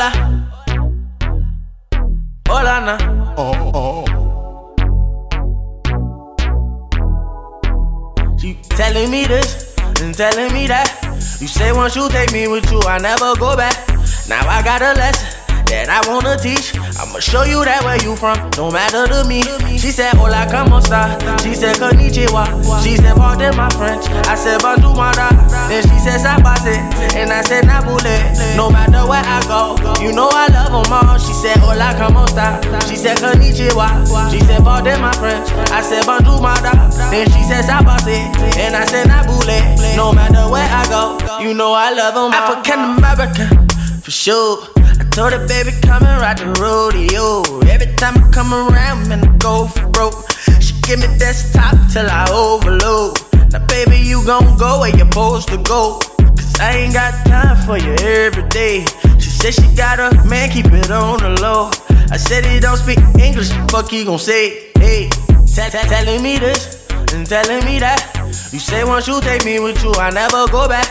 Hola. Hola, na. Oh, oh. Telling me this and telling me that. You say once you take me with you, I never go back. Now I got a lesson that I wanna teach. I'ma show you that where you from, no matter to me. She said, Hola, como esta? She said, Konnichiwa. She said, Pardon my French. I said, Bonjour, mara. Then she said, Sabase. And I said, Nabule. No matter where I go, you know I love them all. She said, Hola, como esta? She said, Konnichiwa. She said, Pardon my French. I said, Bonjour, mara. Then she said, Sabase. And I said, Nabule. No matter where I go, you know I love them all. African American, for sure. Told her, baby, come and ride the rodeo. Every time I come around, man, I go for broke. She give me desktop till I overload. Now, baby, you gon' go where you're supposed to go. Cause I ain't got time for you every day. She said she got a man, keep it on the low. I said he don't speak English, fuck he gon' say, hey. Tell, tell, telling me this and telling me that. You say once you take me with you, I never go back.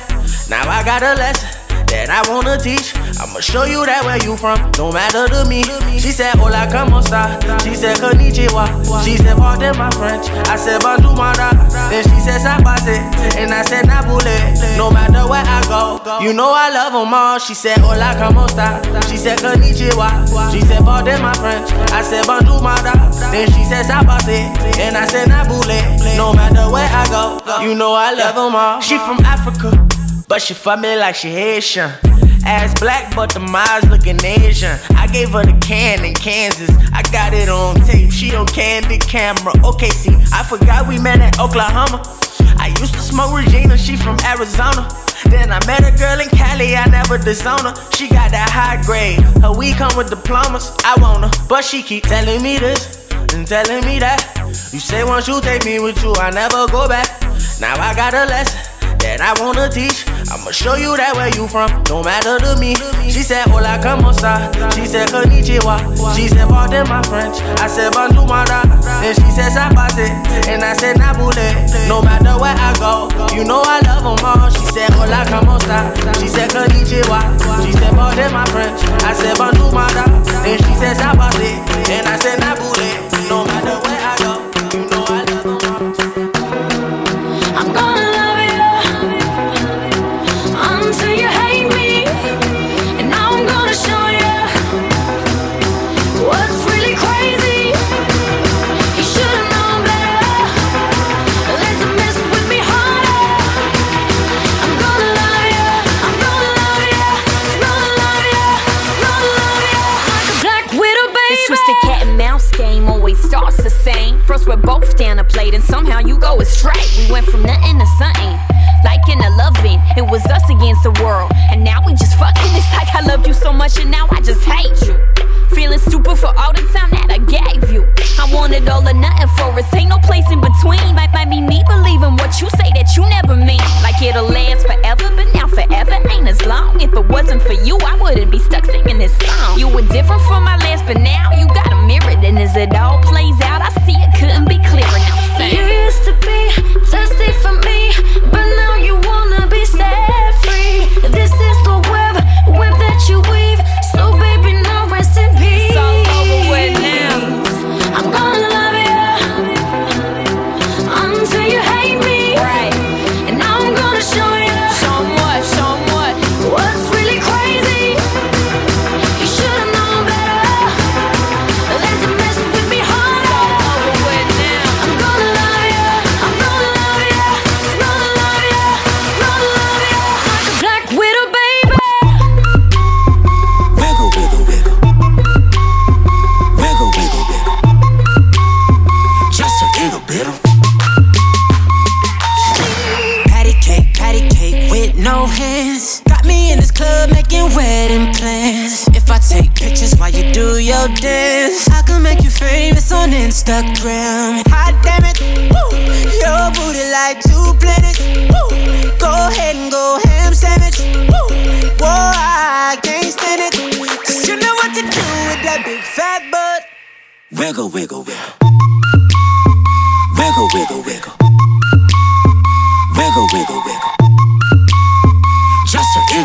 Now I got a lesson that I wanna teach. I'ma show you that where you from, no matter to me. She said, Hola, como esta? She said, Konnichiwa. She said, Pardon my French. I said, Bonjour, mara. Then she said, Sabase. And I said, Nabule. No matter where I go, you know I love them all. She said, Hola, como esta? She said, Konnichiwa. She said, Pardon my French. I said, Bonjour, mara. Then she said, Sabase. And I said, Nabule. No matter where I go, you know I love them all. She from Africa. But she fuck me like she Haitian. Ass black, but the eyes looking Asian. I gave her the can in Kansas. I got it on tape. She on candid camera. Okay, see, I forgot we met in Oklahoma. I used to smoke Regina, she from Arizona. Then I met a girl in Cali, I never disown her. She got that high grade. Her weed come with diplomas. I want her, but she keep telling me this and telling me that. You say once you take me with you, I never go back. Now I got a lesson that I wanna teach. I'ma show you that where you from, no matter to me. She said, Hola, como esta? She said, Konnichiwa. She said, Pardon my French. I said, Bonjour, mara. Then she said, Sabase. And I said, Nabule. No matter where I go, you know I love them all. She said, Hola, como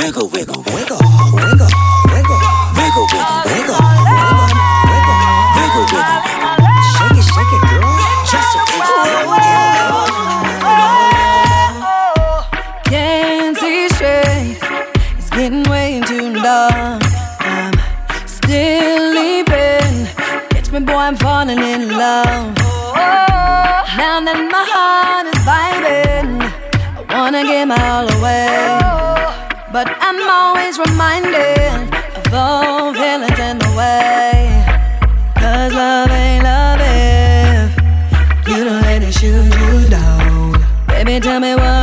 Wiggle, wiggle, wiggle, Wiggle, wiggle, wiggle, wiggle, wiggle, wiggle, wiggle, wiggle. wiggle, wiggle. Shake it, shake it, girl. Just a Can't see straight. It's getting way too dark. I'm still leaping. Catch me, boy, I'm falling in love. Now that my heart is vibing, I wanna give my all away. But I'm always reminded of all villains in the way. Cause love ain't love if you don't let it shoot you down. Baby, tell me what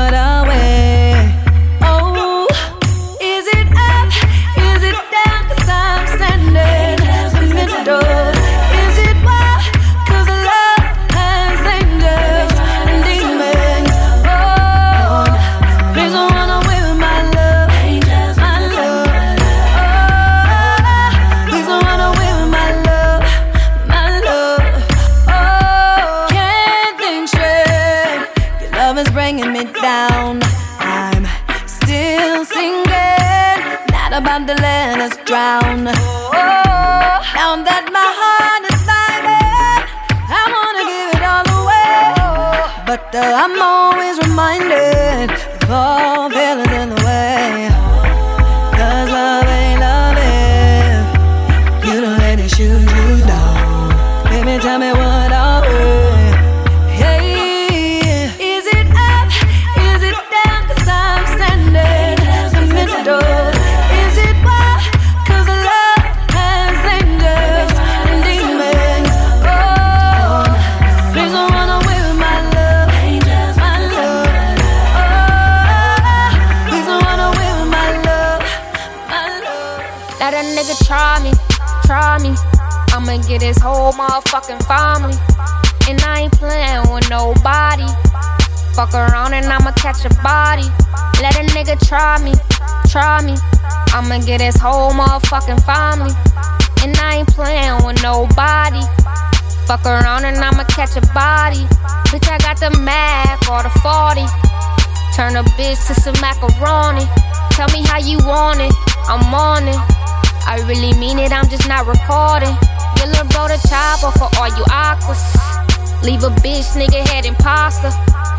I'ma get his whole motherfucking family. And I ain't playing with nobody. Fuck around and I'ma catch a body. Bitch, I got the Mac or the 40. Turn a bitch to some macaroni. Tell me how you want it, I'm on it. I really mean it, I'm just not recording. Your little bro the chopper for all you aquas. Leave a bitch, nigga head imposter.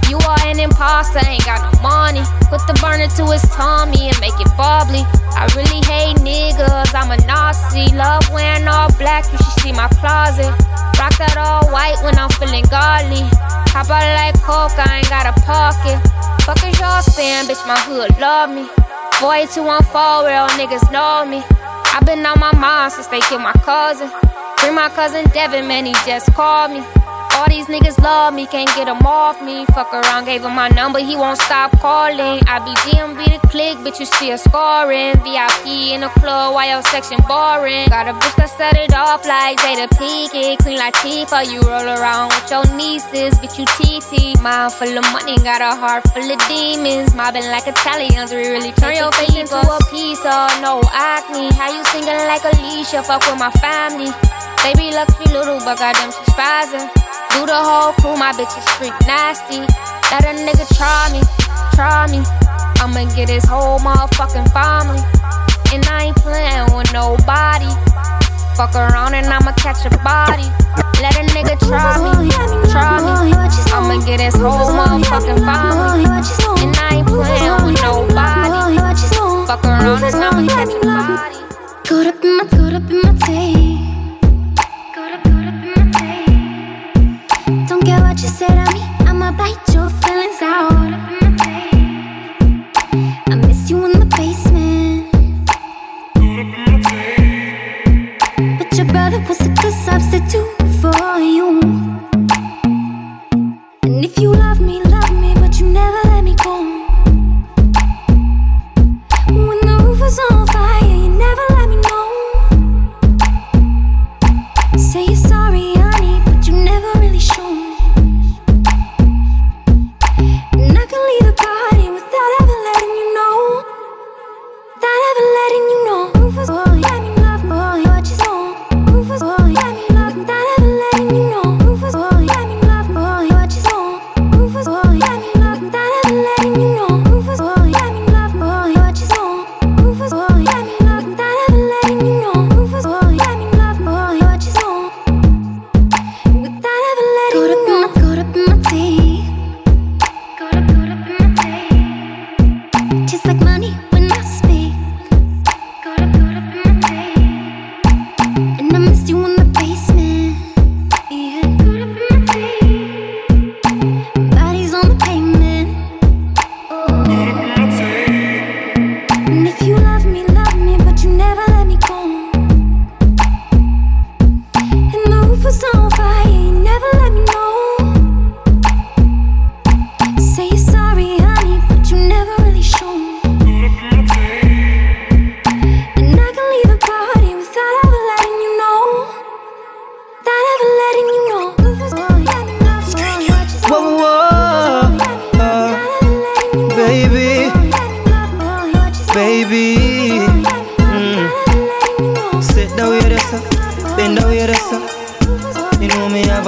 You are an imposter, ain't got no money. Put the burner to his tummy and make it bubbly. I really hate niggas, I'm a Nazi. Love wearing all black, you should see my closet. Rock that all white when I'm feeling godly. Hop out like coke, I ain't got a pocket. Fuck is y'all bitch, my hood love me. Boy, 214, real niggas know me. I've been on my mind since they killed my cousin. Bring my cousin Devin, man, he just called me. All these niggas love me, can't get him off me. Fuck around, gave him my number, he won't stop calling. I be DMB the click, bitch, you see still scoring. VIP in the club, while your section boring. Got a bitch that set it off like Jada Pinkett. Queen Latifah, you roll around with your nieces, bitch, you TT. Mind full of money, got a heart full of demons. Mobbing like Italians, we really turn your face into a pizza. No acne, how you singing like Alicia? Fuck with my family. Baby, lucky little, but goddamn, she's spazzing. Do the whole crew, my bitch is freak nasty. Let a nigga try me, try me. I'ma get his whole motherfucking family. And I ain't playing with nobody. Fuck around and I'ma catch a body. Let a nigga try me, try me. I'ma get his whole motherfucking family. And I ain't playing with nobody. Fuck around and I'ma catch a body. Caught up in my, caught up in my tape. What you said to me, I'ma bite your feelings out. I miss you in the basement. But your brother was a good substitute for you. And if you love me, love me, but you never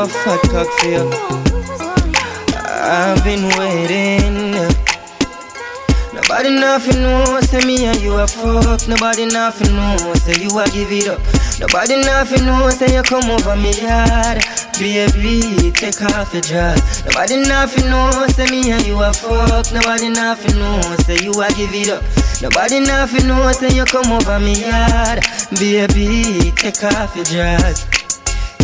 a fat cock for you. I've been waiting. Nobody nothing know, say me and you a fuck. Nobody nothing know, say you a give it up. Nobody nothing know, say you come over me yard. Baby, take off your dress. Nobody nothing know, say me and you a fuck. Nobody nothing know, say you a give it up. Nobody nothing know, say you come over me yard. Baby, take off your dress.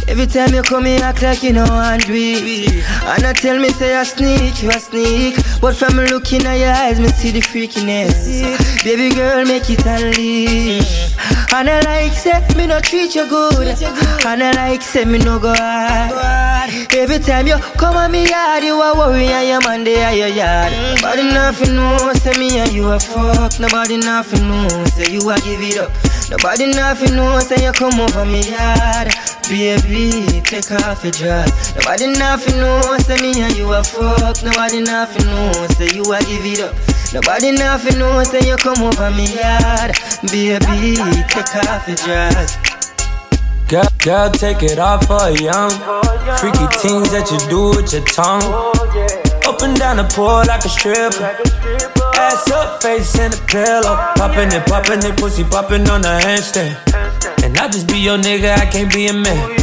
Every time you come here, act like you know it. And I tell me, say I sneak, you a sneak. But from looking at your eyes, me see the freakiness. Baby girl, make it unleash. And I like, say, me no treat you good. And I like, say, me no go hard. Every time you come on me yard, you a worry and your man they are your yard. Nobody nothing know, say me and you a fuck. Nobody nothing know, say you a give it up. Nobody nothing know, say you come over me yard. Baby, take off your dress. Nobody nothing know, say me and you a fuck. Nobody nothing know, say you a give it up. Nobody nothing know, say you come over me yard. Baby, take off your dress. Girl, girl, take it off for young. Freaky things that you do with your tongue. Up and down the pole like a stripper. Ass up, face in the pillow. Popping it, popping it, pussy popping on the handstand. And I just be your nigga, I can't be a man.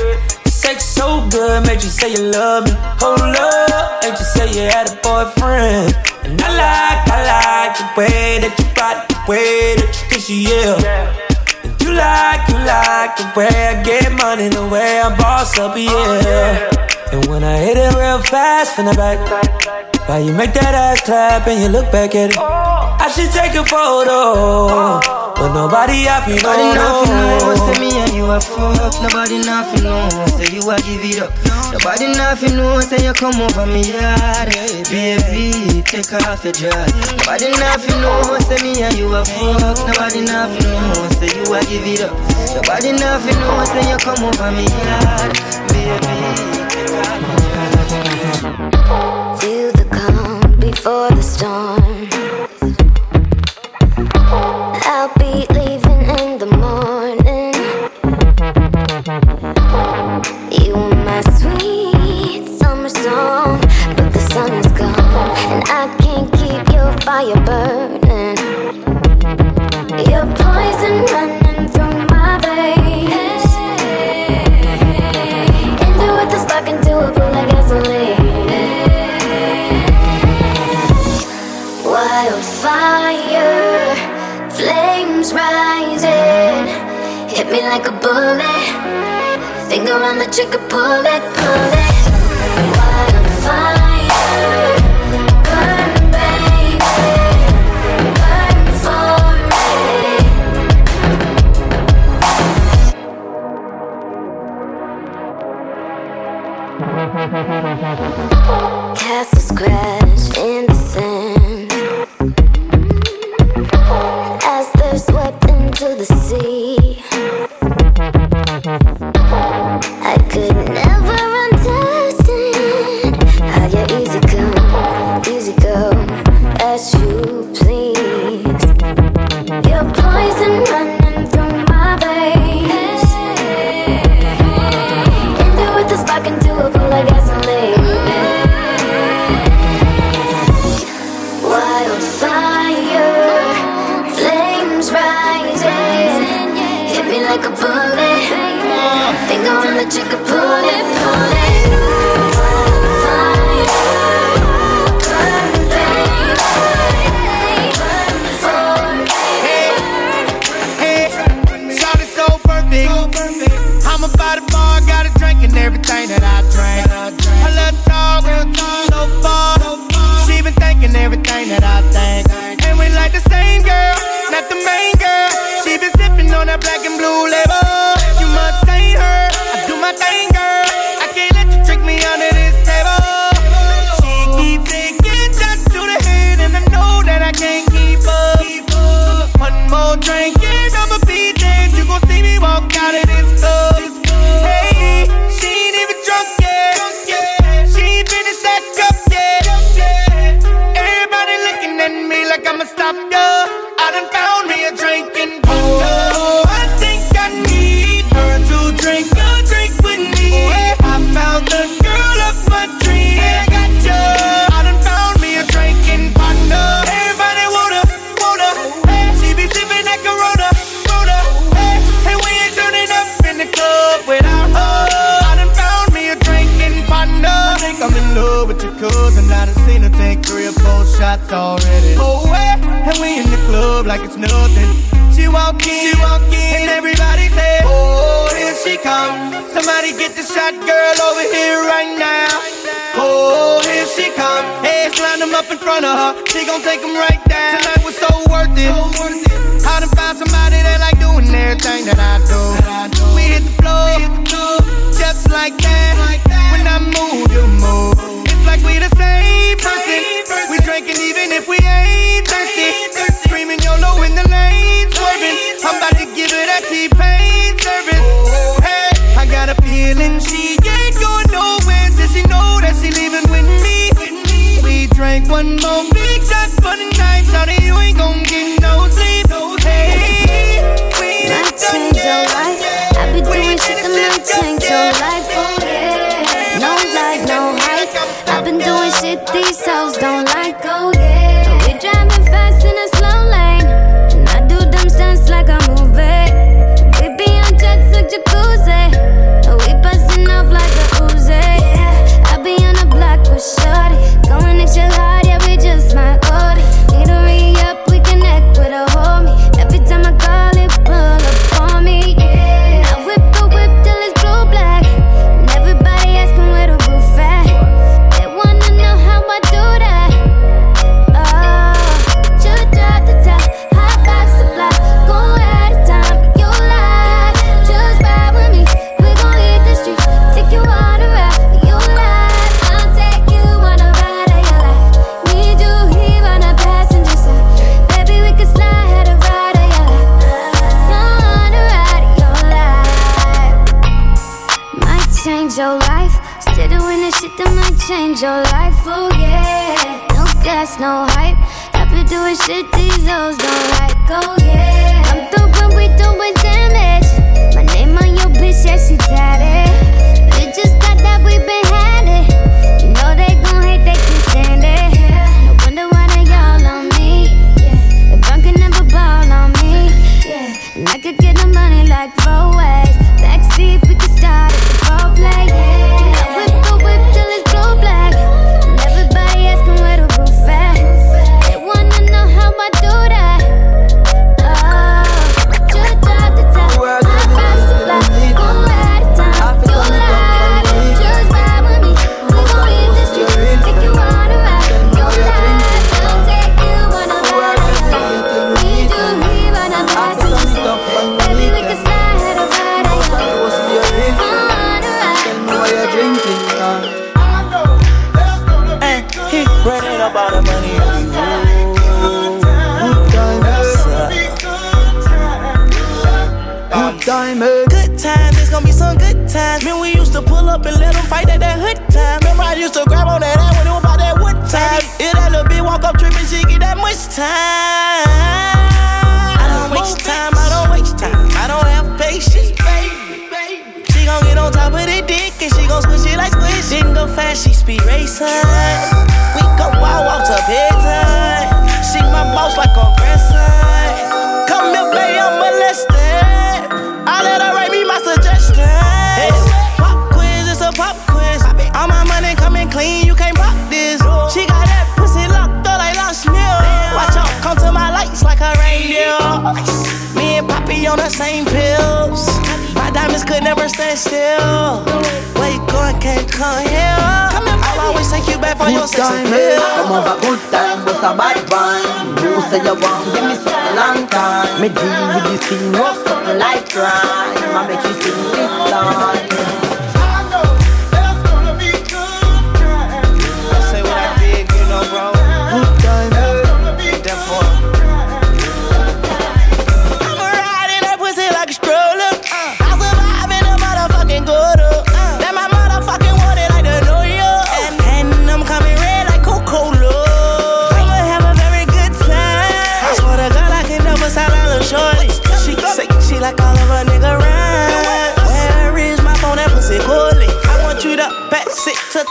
Sex so good, made you say you love me. Hold up, ain't you say you had a boyfriend? And I like, I like the way that you body, the way that you kiss yeah. And you like, you like the way I get money, the way I boss up, yeah. And when I hit it real fast from the back, why you make that ass clap and you look back at it? I should take a photo, but nobody I feel Nobody nothing know, say me and you a fuck. Nobody nothing know, say you a give it up. Nobody nothing know, say you come over me yard. Baby, take off your dress. Nobody nothing know, say me and you a fuck. Nobody nothing know, say you a give it up. Nobody nothing know, say you come over me yard. Baby, pull front of her. She gon' take them right down. Tonight was so worth it. So worth it. I done found somebody that like doing everything that I do. That I do. We hit the floor, just like that. like that. When I move, you move. It's like we the same person. person. We drinking even if we ain't thirsty. thirsty. Screaming YOLO in the lane, swerving. I'm about to give her that T-Pain service. Oh, hey, I got a feeling she ain't going nowhere till she knows one more big time funny night, honey, you ain't gon' get no sleep. Hey, we done change your life. I be doing shit that might change your life. Oh yeah, no light, no hype. I been doing shit these hoes don't like. Oh yeah.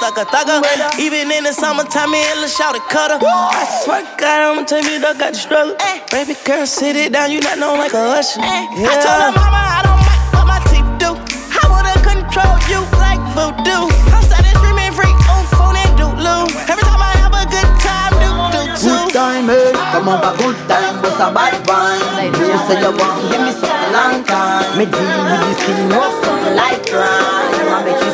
thugger thugger. Even in the summertime, me and shout it cutter. I swear to God, I'ma take me duck out the struggle. Ay. Eh. Baby girl, sit it down, you not know like a usher. Ay. Yeah. I told her mama I don't mind what my teeth do. I wanna control you like voodoo. I'm starting screaming free on phone and doodloo. Every time I have a good time, do do too. Good time, hey. Come on, but good time, what's a bad one? You say you want, give me something long time. Me deal with this thing, what's something like crime? I make you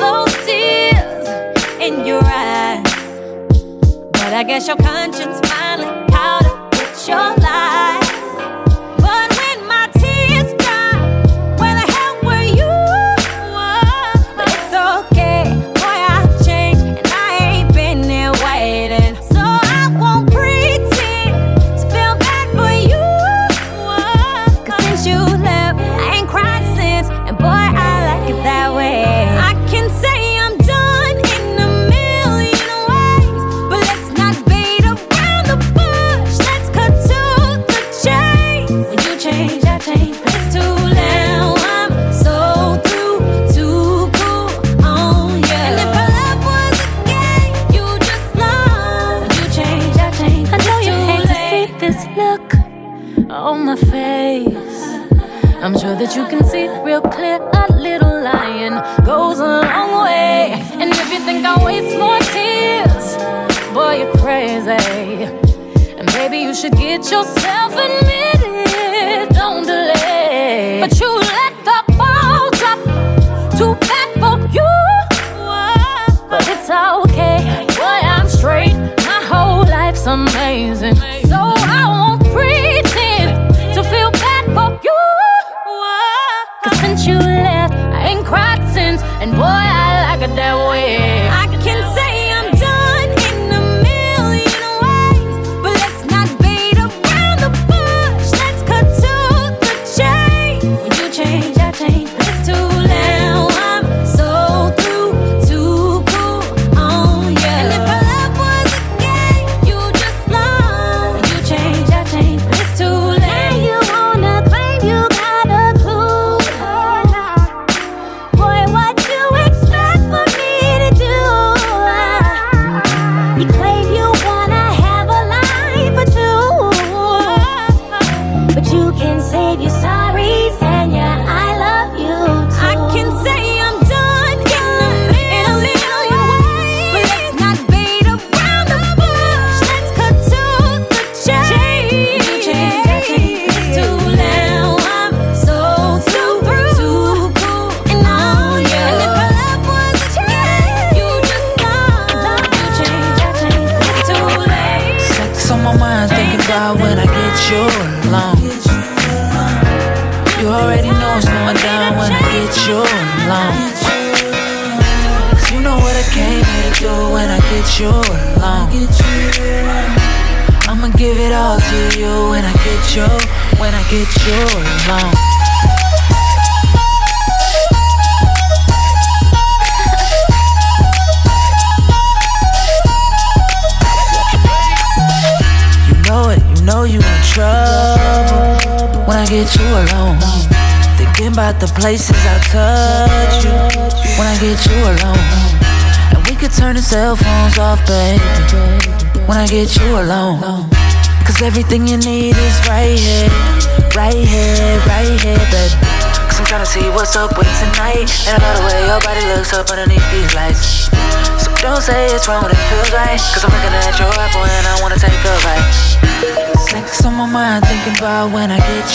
those tears in your eyes. But I guess your conscience finally caught up with your I'm sure that you can see real clear a little lion goes a long way. And if you think I waste more tears, boy, you're crazy. And maybe you should get yourself admitted. Don't delay. But you let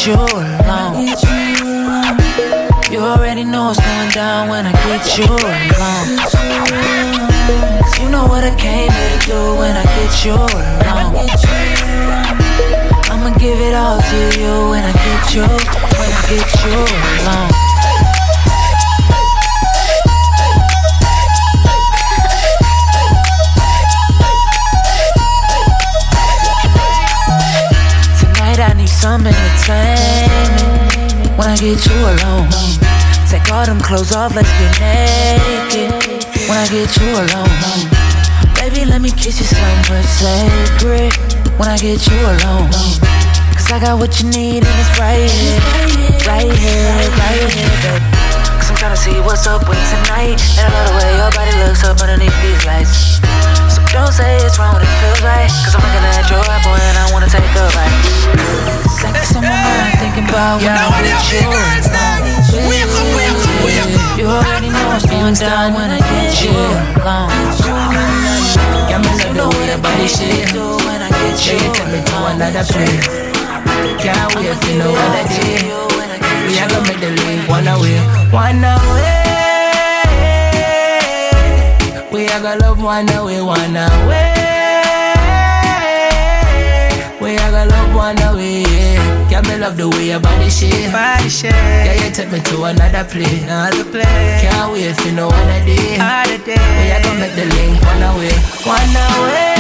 you alone. You already know what's going down when I get you alone. You know what I came here to do when I get you alone. I'ma give it all to you when I get you, when I get you alone. Tonight I need some entertainment when I get you alone. Take all them clothes off, let's get naked when I get you alone. Baby, let me kiss you somewhere sacred when I get you alone. Cause I got what you need and it's right here, right here, right here, baby. Cause I'm tryna see what's up with tonight. And I love the way your body looks up underneath these lights. So don't say it's wrong it feels right. Cause I'm looking at your apple and I wanna take a bite. Sex on my mind, thinking about when I get you alone. You already know what's going down when I get you alone. Got me love the way your body shake. When I get Yeah, you you take me to alone. another place. Can't wait if you know what I did. We are gonna make the link one away, one away. We are gonna love one away, one away. We are gonna love one away. Yeah. Got me love the way your body shake. Body shake. Yeah, you take me to another place, another place. Can't wait if you know what I did. We are gonna make the link one away, one away.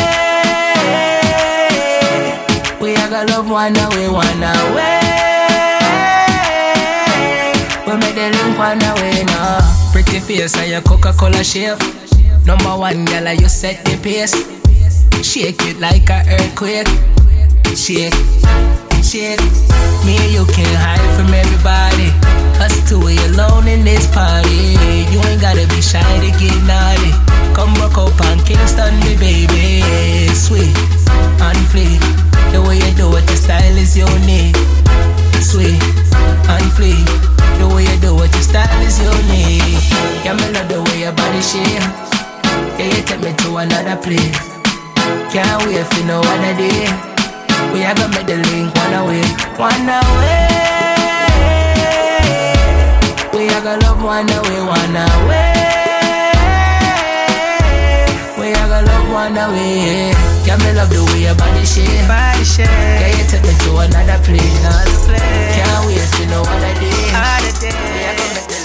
We are gonna love one away, one away. We make the link one away now. Pretty face and your Coca-Cola shape. Number one girl, you set the pace. Shake it like a earthquake. Shake, shake. Me and you can't hide from everybody. Us two we alone in this party. You ain't gotta be shy to get naughty. Come rock up on Kingston, me baby. Sweet and fleet. The way you do it, the style is unique. Sweet and fleet. The way you do it, your style is unique. Yeah, me love the way your body shake. Yeah, you take me to another place. Can't wait know what I did. We are gonna make the link one away, one away. We are gonna love one away, one away. We are gonna love one away. Yeah, me love the way your body shake. Body shake. Yeah, you take me to another place, another place. Can't wait if you know what I did. We are gonna make the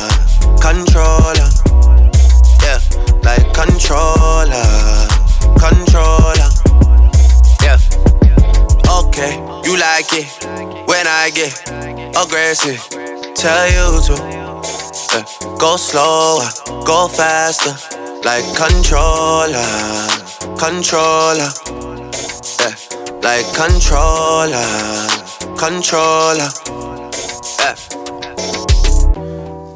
controller. Yeah, like controller, controller. Yeah. Okay, you like it when I get aggressive. Tell you to yeah. go slower, go faster, like controller, controller. Yeah, like controller, controller. Yeah.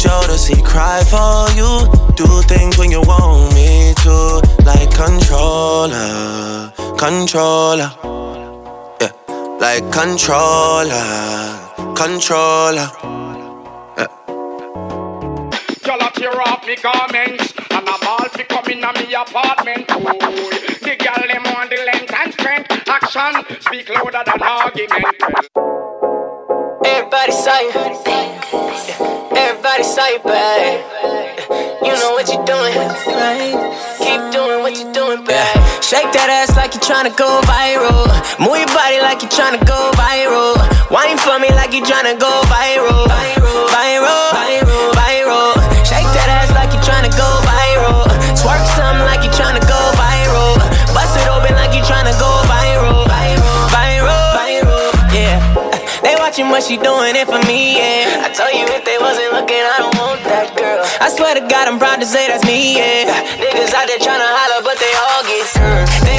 Jodeci cry for you. Do things when you want me to. Like controller, controller. Yeah, like controller, controller. Y'all a tear off me garments And I'm all fi come in a me apartment Ooh, The girl them on the length and strength Action speak louder than argument Everybody say Everybody say it, babe. You know what you're doing. Keep doing what you're doing, babe. Shake that ass like you're tryna go viral. Move your body like you're tryna go viral. Wine for me like you're tryna go viral. Viral, viral, watching what she doing it for me, yeah. I told you if they wasn't looking, I don't want that girl. I swear to God, I'm proud to say that's me, yeah. Niggas out there tryna holler, but they all get curved.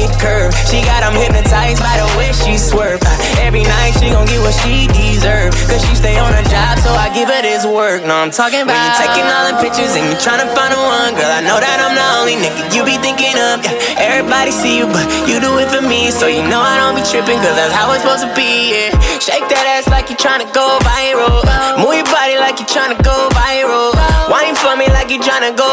Get curved. She got them hypnotized by the way she swerve. Uh, every night she gon' get what she deserve. Cause she stay on her job, so I give her this work. No, I'm talking about when you taking all the pictures and you tryna find the one. Girl, I know that I'm the only nigga you be thinking of. Yeah. Everybody see you, but you do it for me. So you know I don't be tripping, cause that's how it's supposed to be, yeah. Shake that ass like you tryna go viral. Move your body like you tryna go viral. Wine for me like you tryna go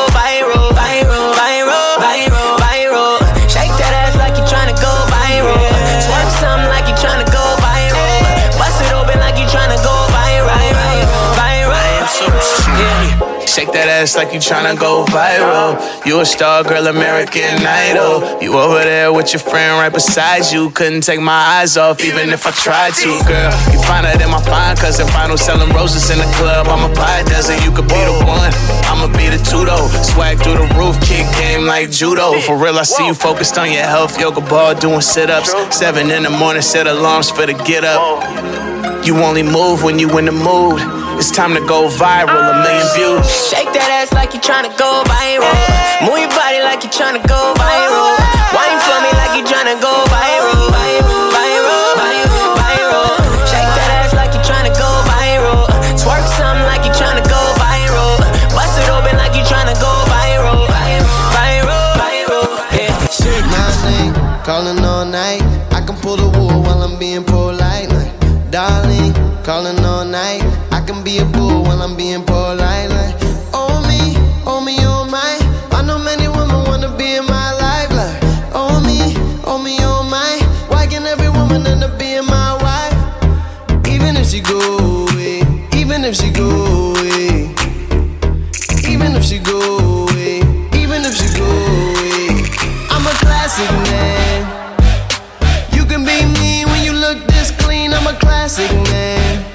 that ass like you tryna go viral. You a star, girl, American Idol. You over there with your friend right beside you. Couldn't take my eyes off, even if I tried to, girl. You finer than my fine cousin. Final selling roses in the club. I'm a pie dozen. You could be the one. I'ma be the two though. Swag through the roof, kick game like judo. For real, I see you focused on your health. Yoga ball doing sit ups. Seven in the morning, set alarms for the get up. You only move when you in the mood. It's time to go viral, a million views. Shake that ass like you tryna go viral. Move your body like you tryna go viral. Wine for me like you tryna go classic man.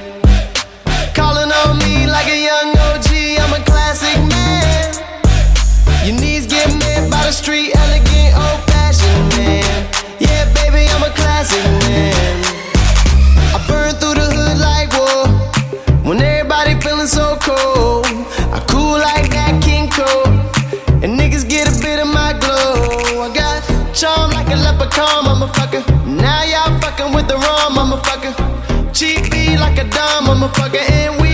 Calling on me like a young OG. I'm a classic man. Your knees get met by the street, elegant, old fashioned man. Yeah, baby, I'm a classic man. I burn through the hood like whoa. When everybody feeling so cold, I cool like that King Cole. And niggas get a bit of my glow. I got charm like a leprechaun, motherfucker. Now y'all fucking with the wrong motherfucker. Cheap beat like a dumb motherfucker. And we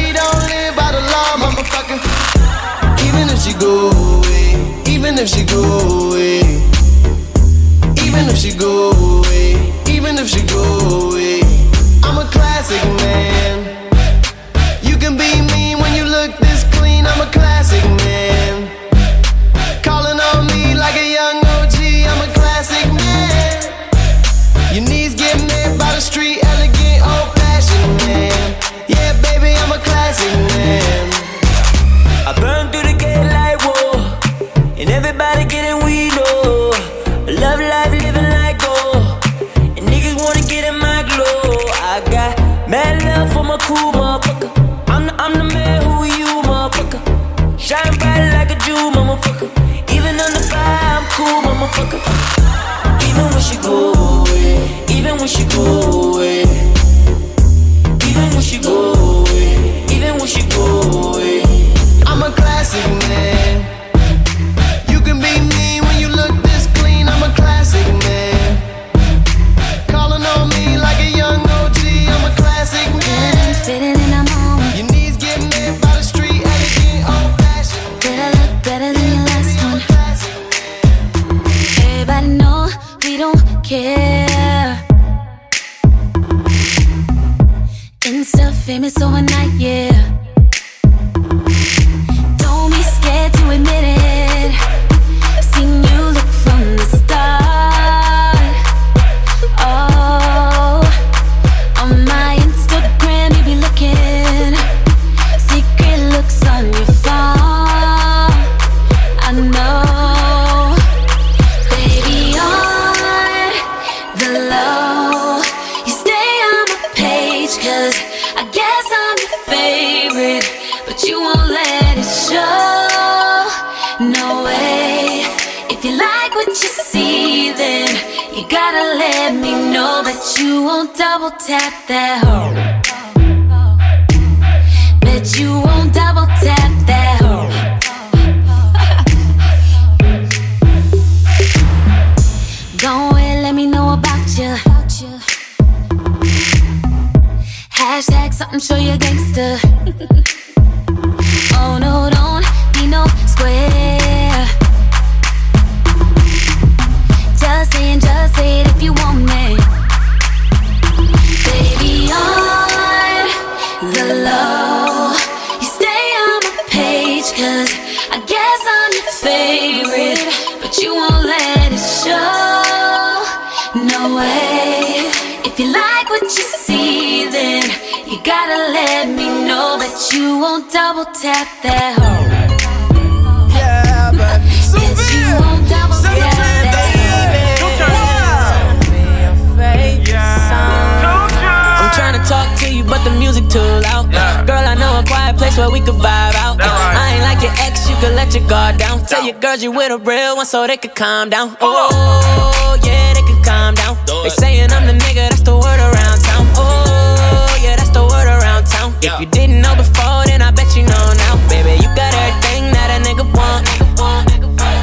your guard down. Tell your girls you with a real one so they could calm down. Oh, yeah, they could calm down. They saying I'm the nigga, that's the word around town. Oh, yeah, that's the word around town. If you didn't know before, then I bet you know now. Baby, you got everything that a nigga want.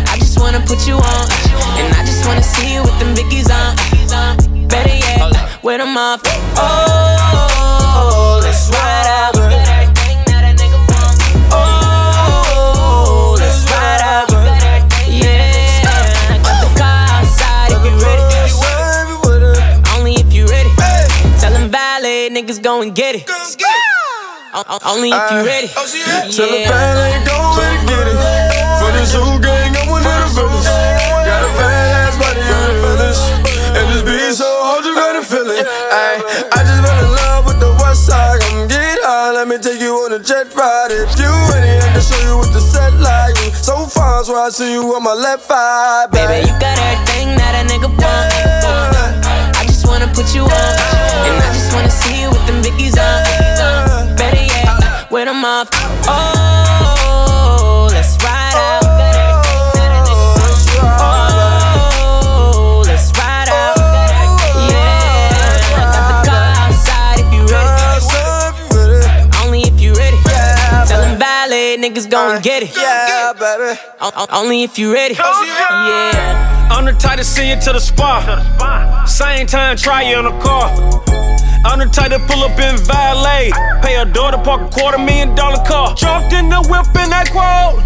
I just wanna put you on. And I just wanna see you with them biggies on. Better yet, with them off. Oh, niggas go and get it. O- o- Only if you ready. Tell the valet go and get it. For this whole gang, I'm one of the villains. Got a badass body on the village. And this beat so hard, you gotta feel it. Ay, I just fell in love with the west side. Come get high, let me take you on a jet ride. If you ready, I can show you what the set like. So far, so I see you on my left eye. Baby, you got everything that a nigga want. I just wanna put you on. And I just wanna see you with them biggies on. Better yet, with them off. Oh, let's ride out. Oh, let's ride out. Yeah, got the car outside if you ready. Only if you ready. Tell them valet niggas go and get it. Yeah, baby. O- Only if you ready. Yeah. I'm the type to send you to the spa. Same time, try you in the car. I'm the type to pull up in valet. Pay a to park a quarter million dollar car. Jumped in the whip in that quote.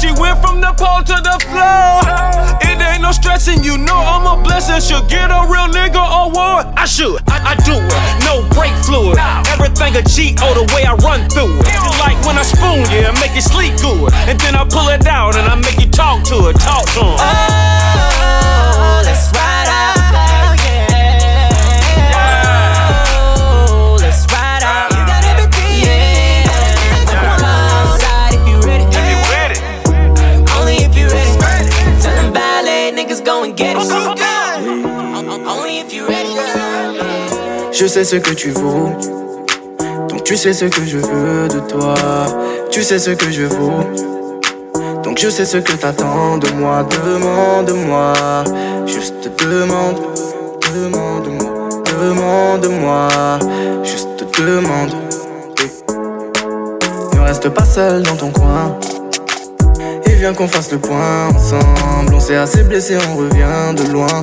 She went from the pole to the floor. Stressing, you know I'm a blessing. Should get a real nigga award. I should, I, I do it. No brake fluid. Everything a G O the way I run through it. You like when I spoon you and make you sleep good. And then I pull it out and I make you talk to it, talk to him. Oh, let's ride out. Je sais ce que tu vaux. Donc tu sais ce que je veux de toi. Tu sais ce que je vaux. Donc je sais ce que t'attends de moi, demande-moi. Juste demande, demande-moi, demande-moi. Juste demande. Ne reste pas seul dans ton coin. Et viens qu'on fasse le point ensemble. On s'est assez blessé, on revient de loin.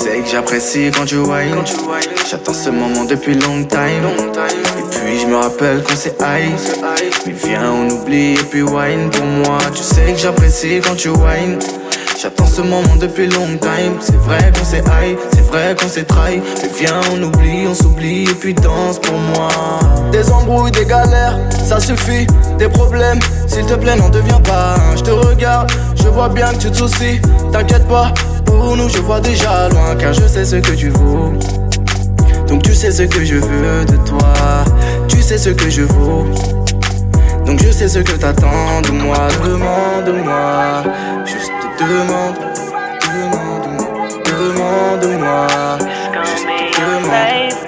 Tu sais que j'apprécie quand tu whine. J'attends ce moment depuis long time. Et puis je me rappelle qu'on s'est high. Mais viens, on oublie et puis wine pour moi. Tu sais que j'apprécie quand tu whine. J'attends ce moment depuis long time. C'est vrai qu'on s'est high, c'est vrai qu'on s'est trahi. Mais viens, on oublie, on s'oublie et puis danse pour moi. Des embrouilles, des galères, ça suffit. Des problèmes, s'il te plaît, n'en deviens pas. Je te regarde, je vois bien que tu te soucies. T'inquiète pas, pour nous, je vois déjà loin. Car je sais ce que tu vaux. Donc tu sais ce que je veux de toi. Tu sais ce que je vaux. Donc je sais ce que t'attends de moi. Demande-moi. Juste demande. Demande-moi. Demande-moi. Juste demande.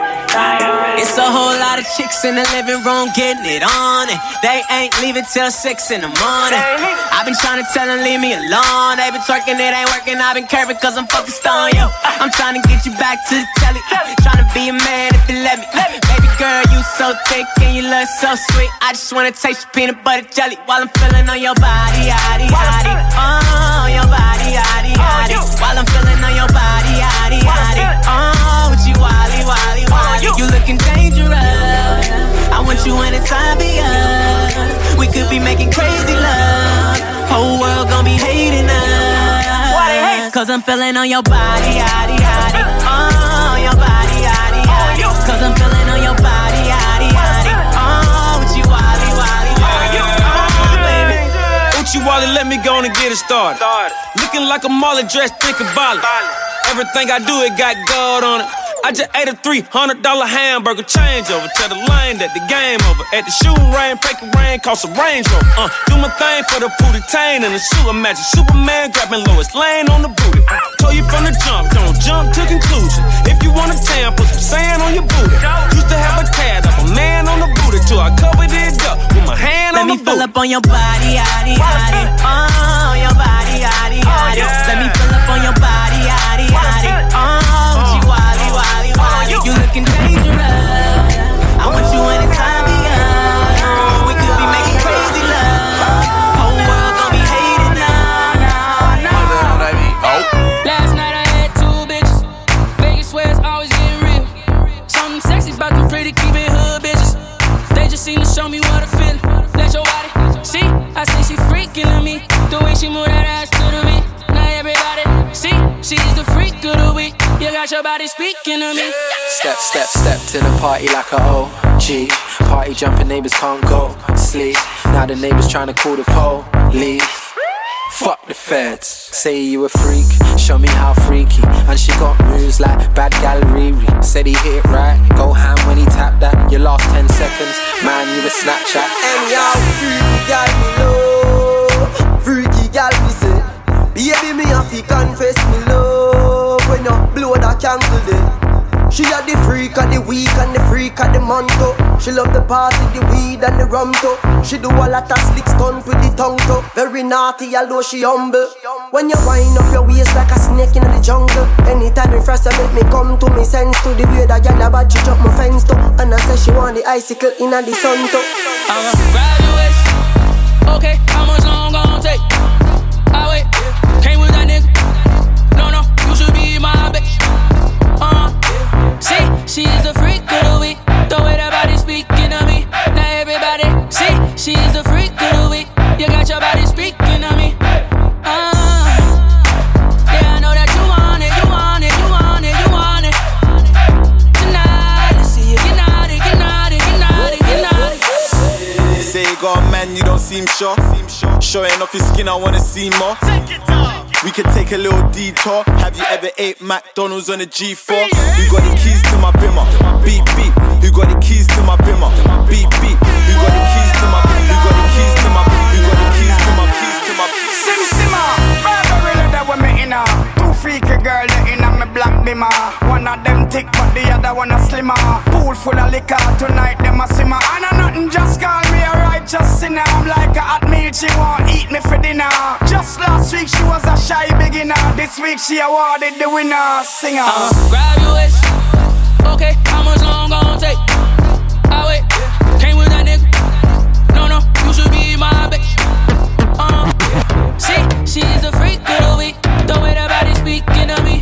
Whole lot of chicks in the living room getting it on and they ain't leaving till six in the morning. I've been trying to tell them leave me alone. They been twerking, it ain't working. I've been curving cause I'm focused on you. I'm trying to get you back to the telly. Trying to be a man if you let me. Baby girl, you so thick and you look so sweet. I just wanna taste your peanut butter jelly while I'm feeling on your body, yaddy, yaddy. Oh, your body, yaddy, yaddy. While I'm feeling on your body, yaddy, yaddy. Oh, with you, wally, wally, wally. You looking dangerous. I want you anytime beyond. We could be making crazy love. Whole world gon' be hating us. Cause I'm feeling on your body, yaddy, yaddy. Oh, your body, yaddy, yaddy. Cause I'm feeling on your body, yaddy, yaddy. Oh, with you, wally, wally, wally. Oh, baby. Uchi Wally, let me go on and get it started. Looking like a Molly dressed, think about it. Everything I do, it got gold on it. I just ate a $300 hamburger changeover. Tell the lane that the game over. At the shooting range, a rain, cost a Range Rover. Uh, do my thing for the booty tain and the sewer magic. Superman grabbing Lois Lane on the booty. Told you from the jump, don't jump to conclusion. If you want a tan, put some sand on your booty. Used to have a tad up, a man on the booty till I covered it up with my hand Let on me the fill booty. up on your body, yaddy, yaddy. Oh, your body, yaddy, yaddy. Let me fill up on your body, yaddy, yaddy. Oh, looking dangerous. I want you anytime beyond. We could be making crazy love. Whole world gon' be hating now. Last night I had two bitches. Vegas swear it's always getting real. Something sexy about them pretty keeping hood bitches. They just seem to show me what I feel. Let your body see. I see she freaking on me. The way she move that ass got your body speaking to me. Step, step, step to the party like a OG. Party jumping neighbors can't go sleep. Now the neighbors trying to call the police. Fuck the feds. Say you a freak, show me how freaky. And she got moves like bad gallery. Said he hit it right, go ham when he tapped that. Your last 10 seconds, man, you a Snapchat. And y'all freaky gal me love Freaky gal me say Baby me have to confess me love When you blow that candle then She a the freak of the week and the freak of the month too. She love the party, the weed and the rum too. She do a lot of slick stunt with the tongue too. Very naughty although she humble When you wind up your waist like a snake in the jungle Anytime you frost make me come to me sense to The way that gal a bad she jump my fence too And I say she want the icicle in the sun too I'ma grab. Okay, how much long gon' take? I wait. Came with that nigga. Sure. Showing off your skin, I wanna see more. We could take a little detour. Have you ever ate McDonald's on a G4? Who got the keys to my bimmer? Beep beep. Who got the keys to my bimmer? Beep beep. Who got the keys to my? Who got the keys to my? Who got the keys to my? Keys to my? Sim Simma, Barbara that when me in her. Two freaky girl that in me black bimmer. One of them thick but the other one a slimmer. Pool full of liquor tonight them a simmer. And a nothing just call me a righteous sinner. I'm like a hot meal she want eat me for dinner. Just last week she was a shy beginner. This week she awarded the winner singer. Grab your waist. Okay, how much long gon' take? I wait. Came with that nigga. No, no, you should be my bitch. Uh, see, she's a freak of the week. The way the body speaking to me.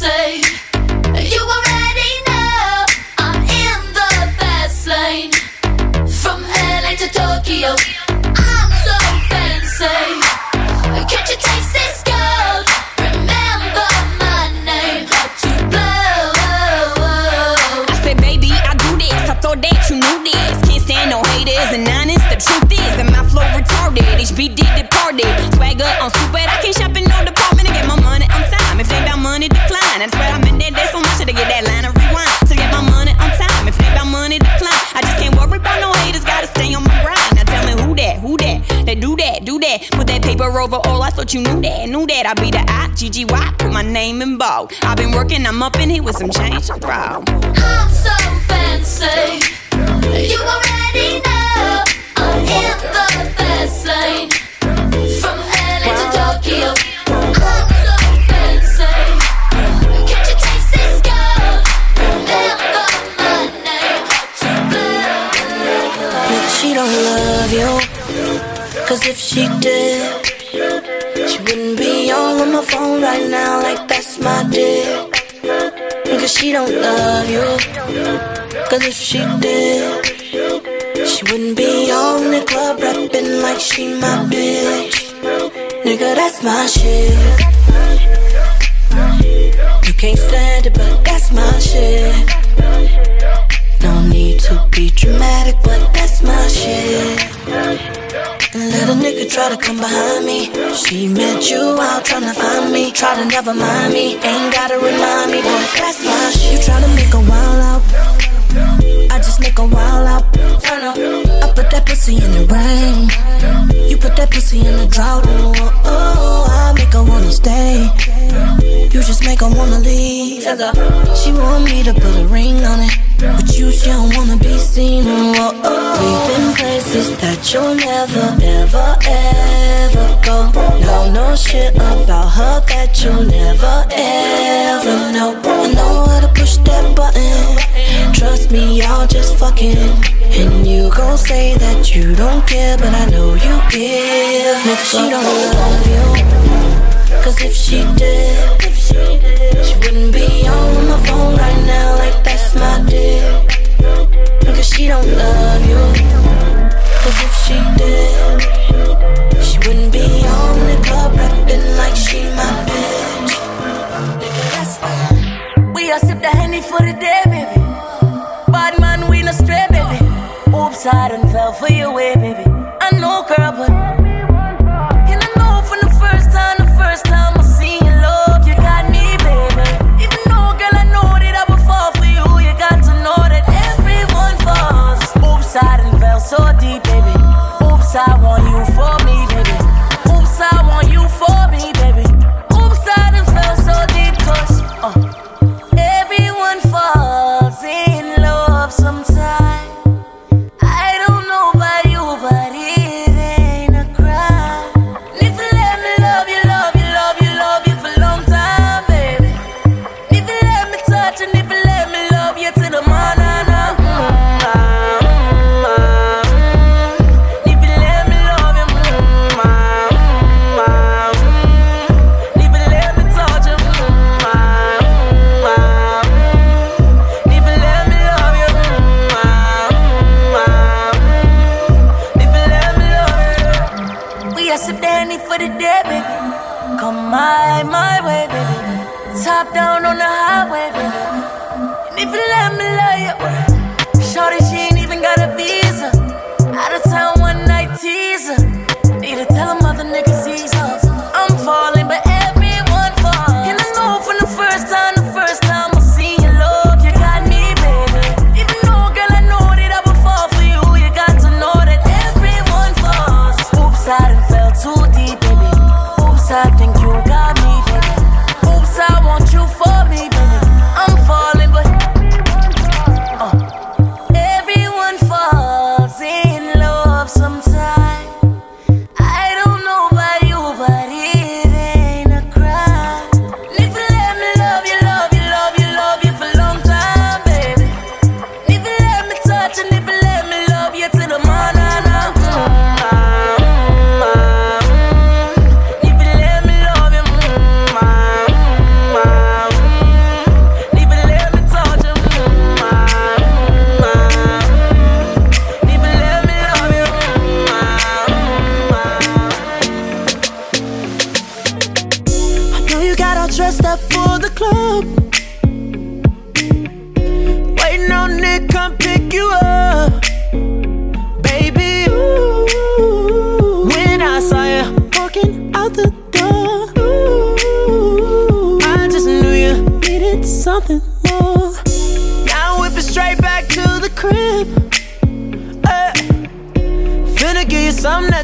I'm. You already know I'm in the fast lane. From LA to Tokyo. I'm so fancy. Can't you taste this gold? Remember my name. Hot to blow. Oh, oh. I said, baby, I do this. I thought that you knew this. Can't stand no haters and honest. The truth is that my flow retarded. HBD departed. Swagger on stupid. I can't shop in no department decline. That's where I'm in there. There's so much to get that line of rewind. To get my money on time. If they about money, decline. I just can't worry about no haters. Gotta stay on my grind. Now tell me who that, who that. They do that, do that. Put that paper over all. I thought you knew that, knew that. I be the I, GGY. Put my name in bold. I've been working, I'm up in here with some change to throw. I'm so fancy. You already know I'm the fast lane. Cause if she did, she wouldn't be on my phone right now like that's my dick. Cause she don't love you. Cause if she did, she wouldn't be on the club rapping like she my bitch. Nigga, that's my shit. You can't stand it, but that's my shit. No need to be dramatic, but that's my shit. Let a nigga try to come behind me. She met you out tryna find me. Try to never mind me. Ain't gotta remind me, boy, that's my shit. You try to make a wild out. Just make a wild out. Turn up. I put that pussy in the rain. You put that pussy in the drought. Oh, I make her wanna stay. You just make her wanna leave. She want me to put a ring on it. But you, she don't wanna be seen. Oh, oh. We've been places that you'll never, ever, ever go. Know no shit about her that you'll never, ever know. I know how to push that button. Trust me, y'all just fucking. And you gon' say that you don't care, but I know you give. Nigga, she don't love you. Cause if she did, she wouldn't be on my phone right now like that's my dick. Cause she don't love you. Cause if she did, she wouldn't be on the club rapping like she my bitch. That's We all sip the honey for the day, baby. I done fell for your way, eh, baby. I know, girl, but.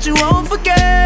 you won't forget.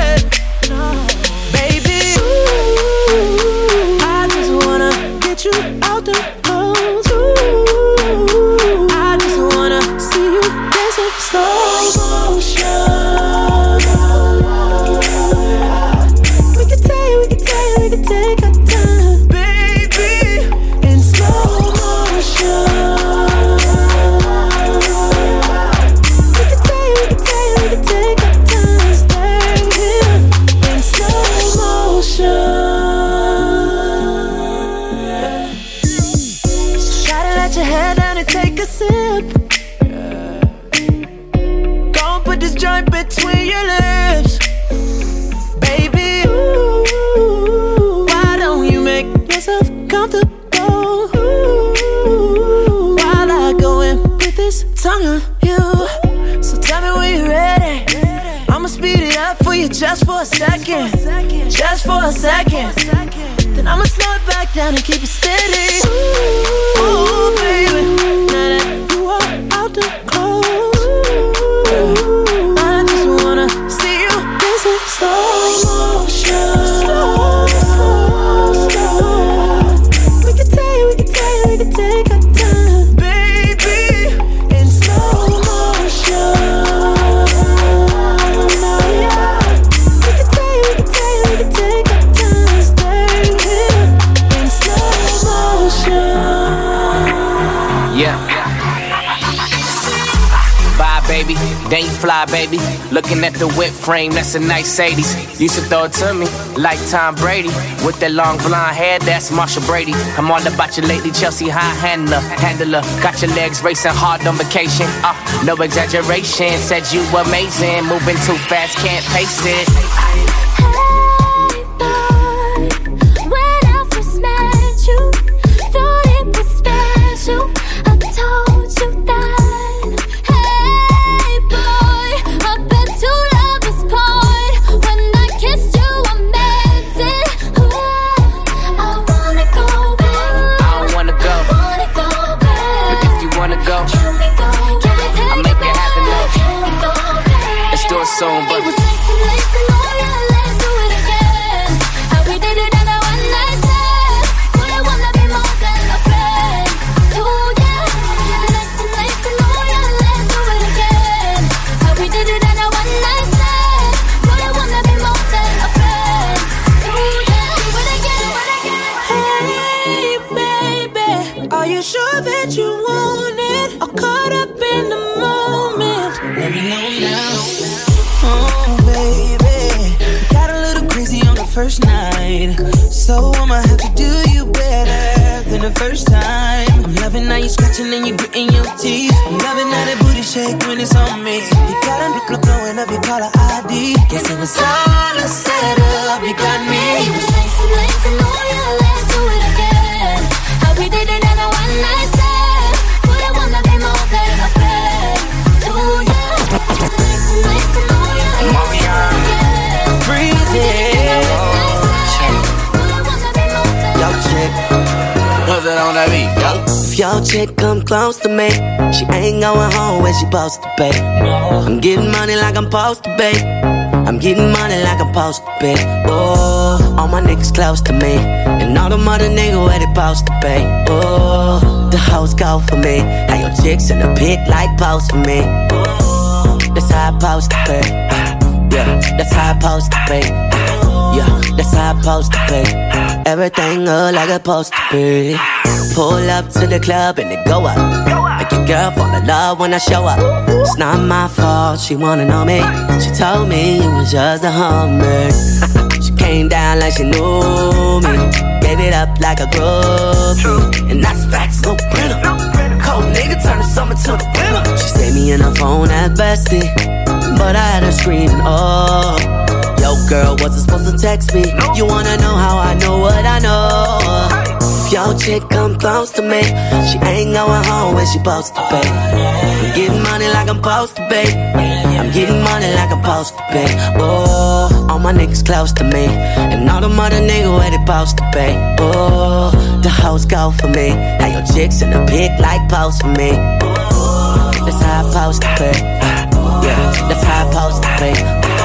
frame, that's a nice 80s. Used to throw it to me, like Tom Brady. With that long blonde hair, that's Marcia Brady. I'm all about you lately, Chelsea high handler, handler. Got your legs racing hard on vacation. Uh, no exaggeration, said you amazing. Moving too fast, can't pace it. Supposed to pay. I'm getting money like I'm supposed to pay. I'm getting money like I'm supposed to pay. Oh, all my niggas close to me, and all the mother niggas where they supposed to pay. Oh, the hoes go for me. How your chicks in the pic like post for me. Oh, that's how I supposed to pay. Yeah, that's how I supposed to pay. Yeah, that's how I supposed to pay. Everything look like it's supposed to be. Pull up to the club and it go up. Girl fall in love when I show up. It's not my fault, she wanna know me. She told me it was just a hummer. she came down like she knew me. Gave it up like a groupie. And that's facts, no printer. Cold nigga turn the summer to the winter. She saved me in her phone at bestie. But I had her screaming, oh. Yo, girl, wasn't supposed to text me. You wanna know how I know what I know? If your chick come close to me, she ain't going home when she supposed to pay. I'm getting money like I'm supposed to pay. I'm getting money like I'm supposed to pay. Oh, all my niggas close to me, and all the mother niggas where they supposed to pay. Oh, the hoes go for me. Now your chicks in the pic like post for me. That's how I supposed to pay. Yeah, that's how I supposed to pay.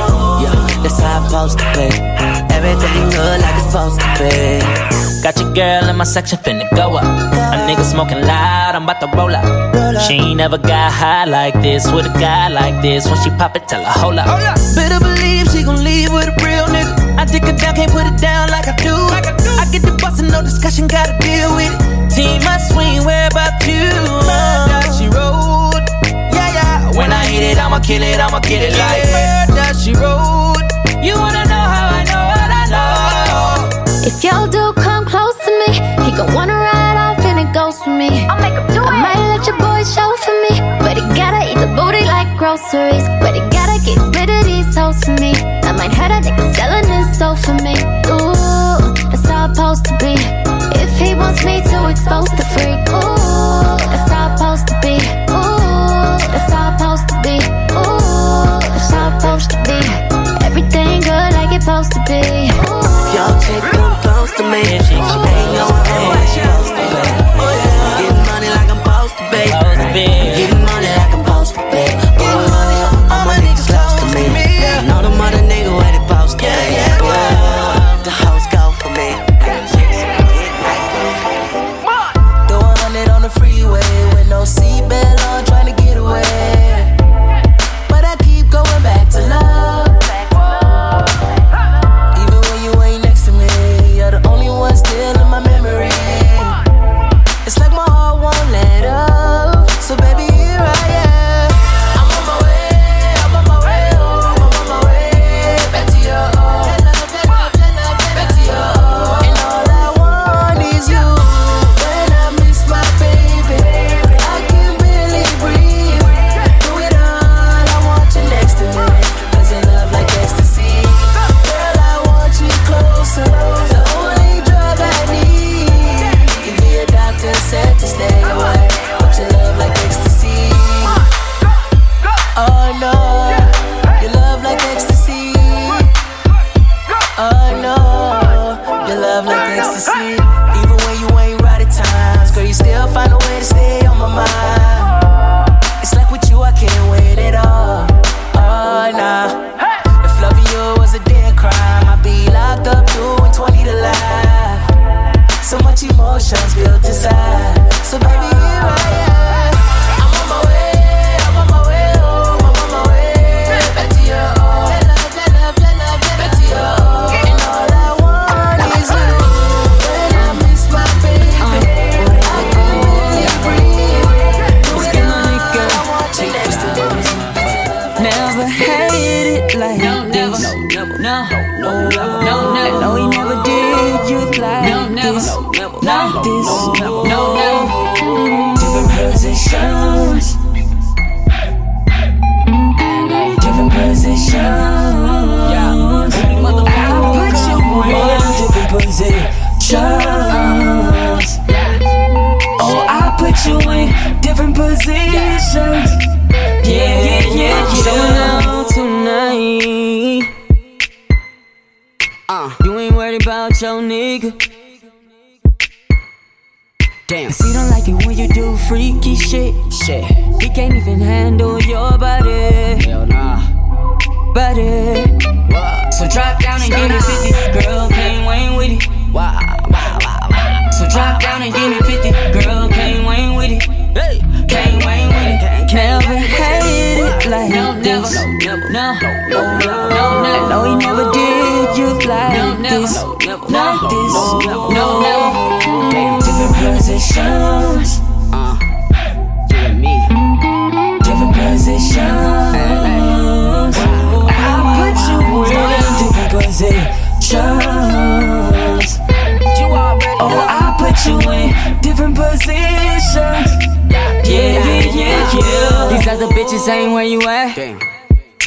That's how I supposed to pay. Everything good like it's supposed to be. Got your girl in my section finna go up. A nigga smoking loud, I'm about to roll up. She ain't never got high like this with a guy like this. When she pop it, tell her hold up. Better believe she gon' leave with a real nigga. I dick her down, can't put it down like I do. I get the bustin', no discussion, gotta deal with it. Team, I swing, where about you? Murder, she wrote. Yeah, yeah. When I hit it, I'ma kill it, I'ma kill it like Murder, she wrote. You wanna know how I know what I know? If your dude come close to me, he gon' wanna ride off and it goes for me. I'll make him do I might let your boy show for me, but he gotta eat the booty like groceries. But he gotta get rid of these hoes for me. I might have a nigga selling his soul for me. Ooh, that's how it's supposed to be. If he wants me to expose the freak, to me,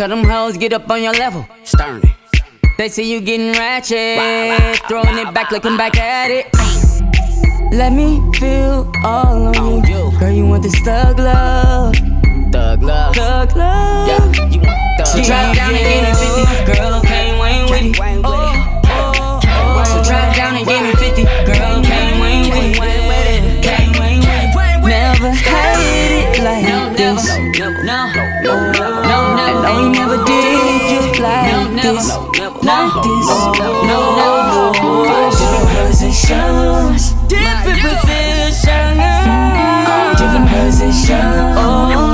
Tell them hoes get up on your level. Stern it. They see you getting ratchet, throwing it back, looking back at it. Let me feel all on, you. Girl, you want this thug love. Thug love. Thug love. Yeah, you want thug love. She drop down and get it 50. Girl, Kane Wayne with it. this, not this, no, no, no. Different positions, different positions, different positions.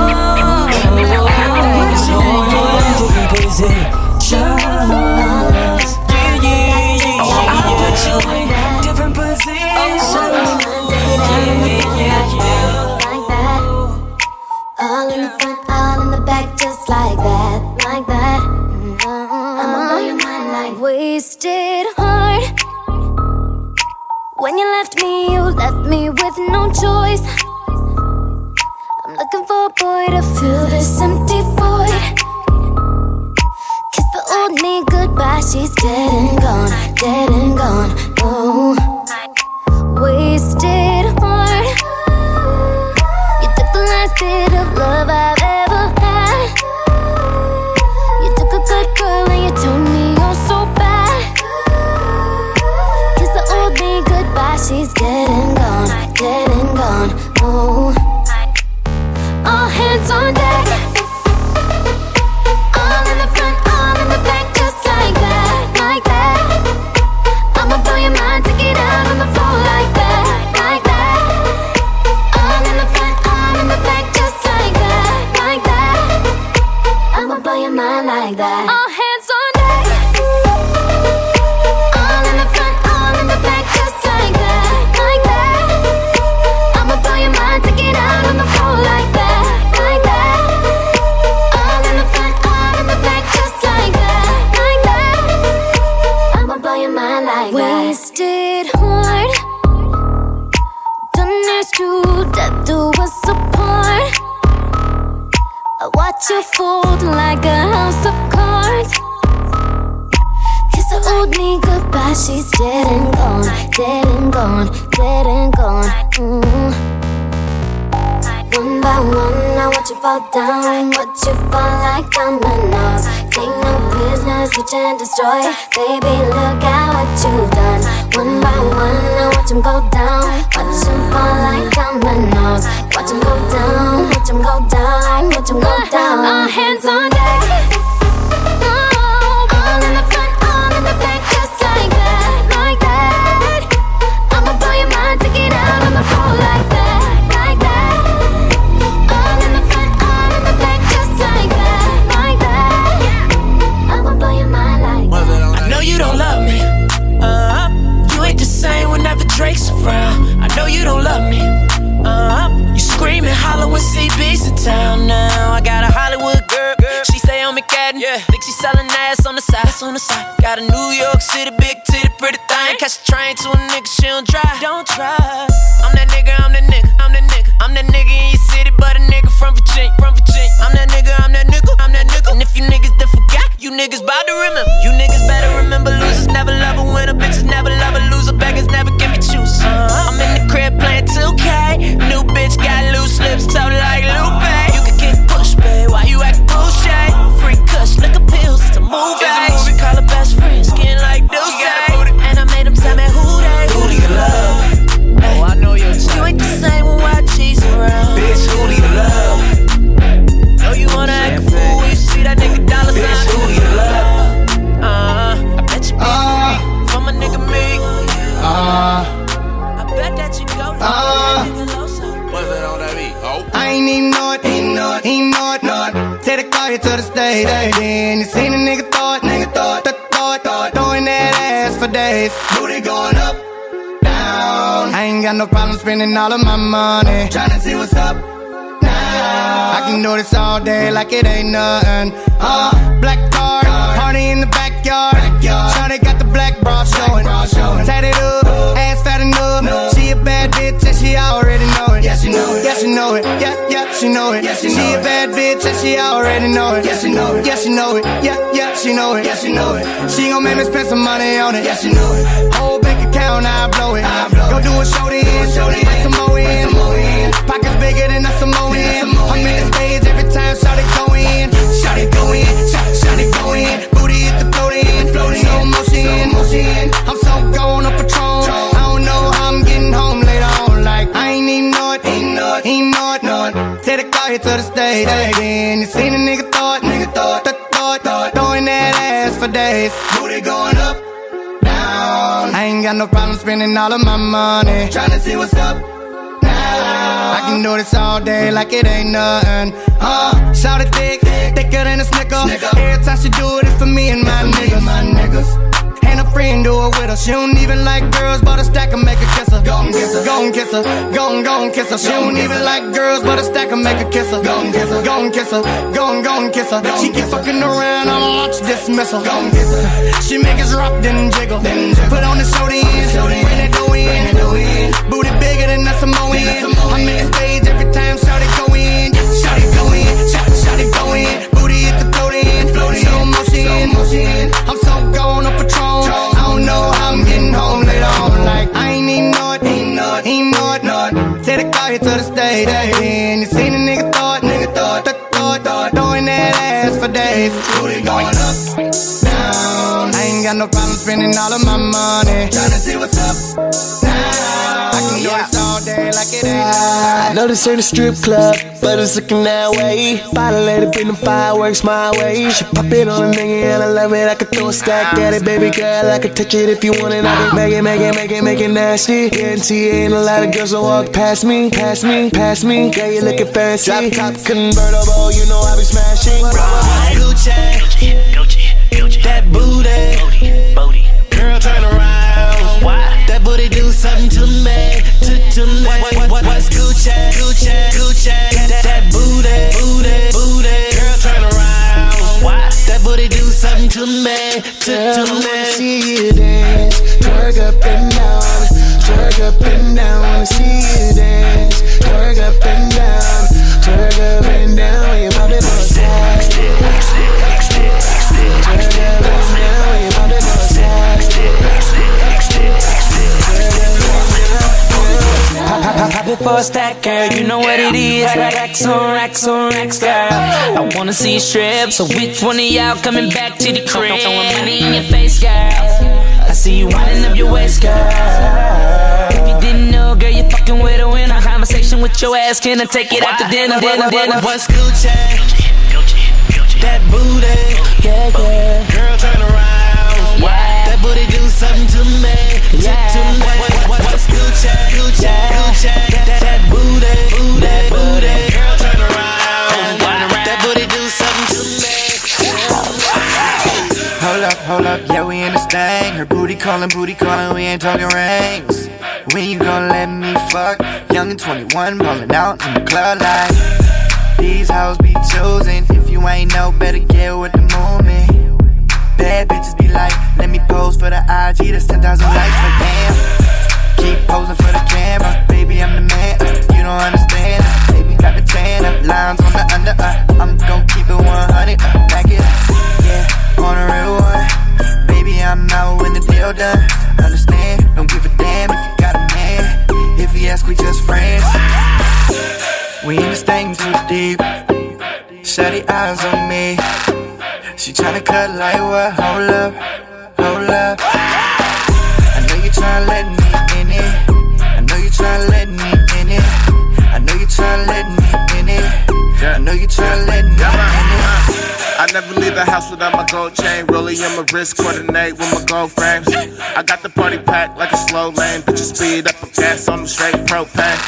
on like dominoes. Take no business, you can destroy. Baby, look at what you've done. One by one, I watch them go down. Watch them fall like dominoes. Watch them go down, watch them go down, watch them go down. All hands on deck. town now. I got a Hollywood girl. She stay on McAdam. Yeah. Think she selling ass on the side. That's on the side. Got a New York City big titty pretty thing. Catch a train to a nigga she don't drive. Don't drive. I'm that nigga. I'm that nigga. I'm that nigga. I'm that nigga in your city, but a nigga from Virginia. From Virginia. I'm that nigga. I'm that nigga. I'm that nigga. And if you niggas done forgot, you niggas bout to remember. You niggas better remember. Losers never love a winner. Bitches never love a loser. Beggars never give me choose. Uh, uh-huh. I'm in the crib playing 2K. New bitch got loose lips, so loud. To the stage. Then you seen a nigga throw it, nigga throw it, th- throw it, throw it, throwing that ass for days. Booty going up, down. I ain't got no problem spending all of my money. Tryna see what's up. Now. I can do this all day like it ain't nothing. Uh, black card, party in the backyard. Shawty got the black bra showing. Tatted up, ass fat enough. She bad bitch and she already know it. Yeah, she know it. Yeah, she know it. Yeah, yeah, she know it. she a bad bitch and she already know it. Yeah, she know it. Yeah, she know it. Yeah, yeah, she know it. Yeah, she know it. She gon' make me spend some money on it. Yeah, she know it. Whole bank account, I blow it. Go do a show then. Bring some more in. Pockets bigger than a Samoan. I'm in the stage every time, shout it go in. Then you seen a nigga it. Nigga it. Th-. Throw it. Throwing that ass for days. Booty going up, down. I ain't got no problem spending all of my money. Tryna see what's up. Now. I can do this all day like it ain't nothing. Uh, shout it thick, thicker than a snicker. Every time she do it, it's for me and my niggas. My niggas. Friend do it with her. She don't even like girls, but a stack and make her kiss her. Go and kiss her, go and kiss her, go and go and kiss her. She don't even like girls, but a stack and make her kiss her. Go and kiss her, go and kiss her, go and go and kiss her. She keep fucking around, I'ma launch dismissal. Go and kiss her. She make us rock, then jiggle. Put on the show then, bring that dough in. Booty bigger than a Samoan. I'm in the stage every time, shout it go in, shout it go in, shout, shout it go in. Booty hit the float in, slow motion. I'm so gone getting home later on. Like I ain't even know ain't know ain't know it, know the car here to the stage. Then you seen a nigga it, nigga throw it, th- throw it, throw it, throwing that ass for days. Booty going up, ain't got no problem spending all of my money. Tryna see what's up. Now I can do this all day like it ain't. I know this ain't a strip club, but it's looking that way. Bottle it bring the fireworks my way. She pop it on a nigga and I love it. I could throw a stack at it, baby girl. I could touch it if you want it. I can make it, make it, make it, make it nasty. Guarantee ain't a lot of girls that walk past me, past me, past me. Girl, you looking fancy. Drop top convertible, you know I be smashing. Gucci, that booty, booty, Booty. girl turn around. Why? That booty do something to me, to, to me. What, what, what, what's Gucci, Gucci, Gucci? That, that booty, booty, booty, girl turn around. Why? That booty do something to me, to, to me. Wanna see you dance, twerk up and down, twerk up and down. Wanna see you dance, twerk up and down, twerk up and down. When you pop it on Pop, it for a stack, girl. You know what it is. Racks on racks on racks, girl. I wanna see you strip. So which one of y'all coming back to the crib? Throwing money in your face, girl. I see you winding up your waist, girl. If you didn't know, girl, you fucking with a winner. Conversation with your ass, can I take it out to dinner, dinner, dinner? What's Gucci? That booty, yeah, yeah. Girl, turn around. That booty do something to me, to, to me. What, what, what's Gucci? Gucci, Gucci. That, that booty, booty, booty. Girl, turn around. That booty do something to me. Hold up, hold up, yeah, we in this thing. Her booty calling, booty calling, we ain't talking rings. When you gonna let me fuck? Young and 21, ballin' out in the club like These hoes be chosen. If you ain't know, better get with the movement. Bad bitches be like, let me pose for the IG, that's 10,000 likes, like damn. Keep posing for the camera, baby, I'm the man. uh, You don't understand, uh, baby, got the tan up, lines on the under. Uh, I'm gon' keep it 100, uh, back it up, yeah, on a real one. Baby, I'm out when the deal done. Understand? Don't give a damn if you got a man. If he ask, we just friends. We in this thing too deep. Shutty eyes on me. She tryna cut like what? Hold up, hold up. I know you tryna let me never leave the house without my gold chain. Rolling in my wrist, coordinate with my gold frames. I got the party packed like a slow lane. Bitches speed up, put gas on them straight propane.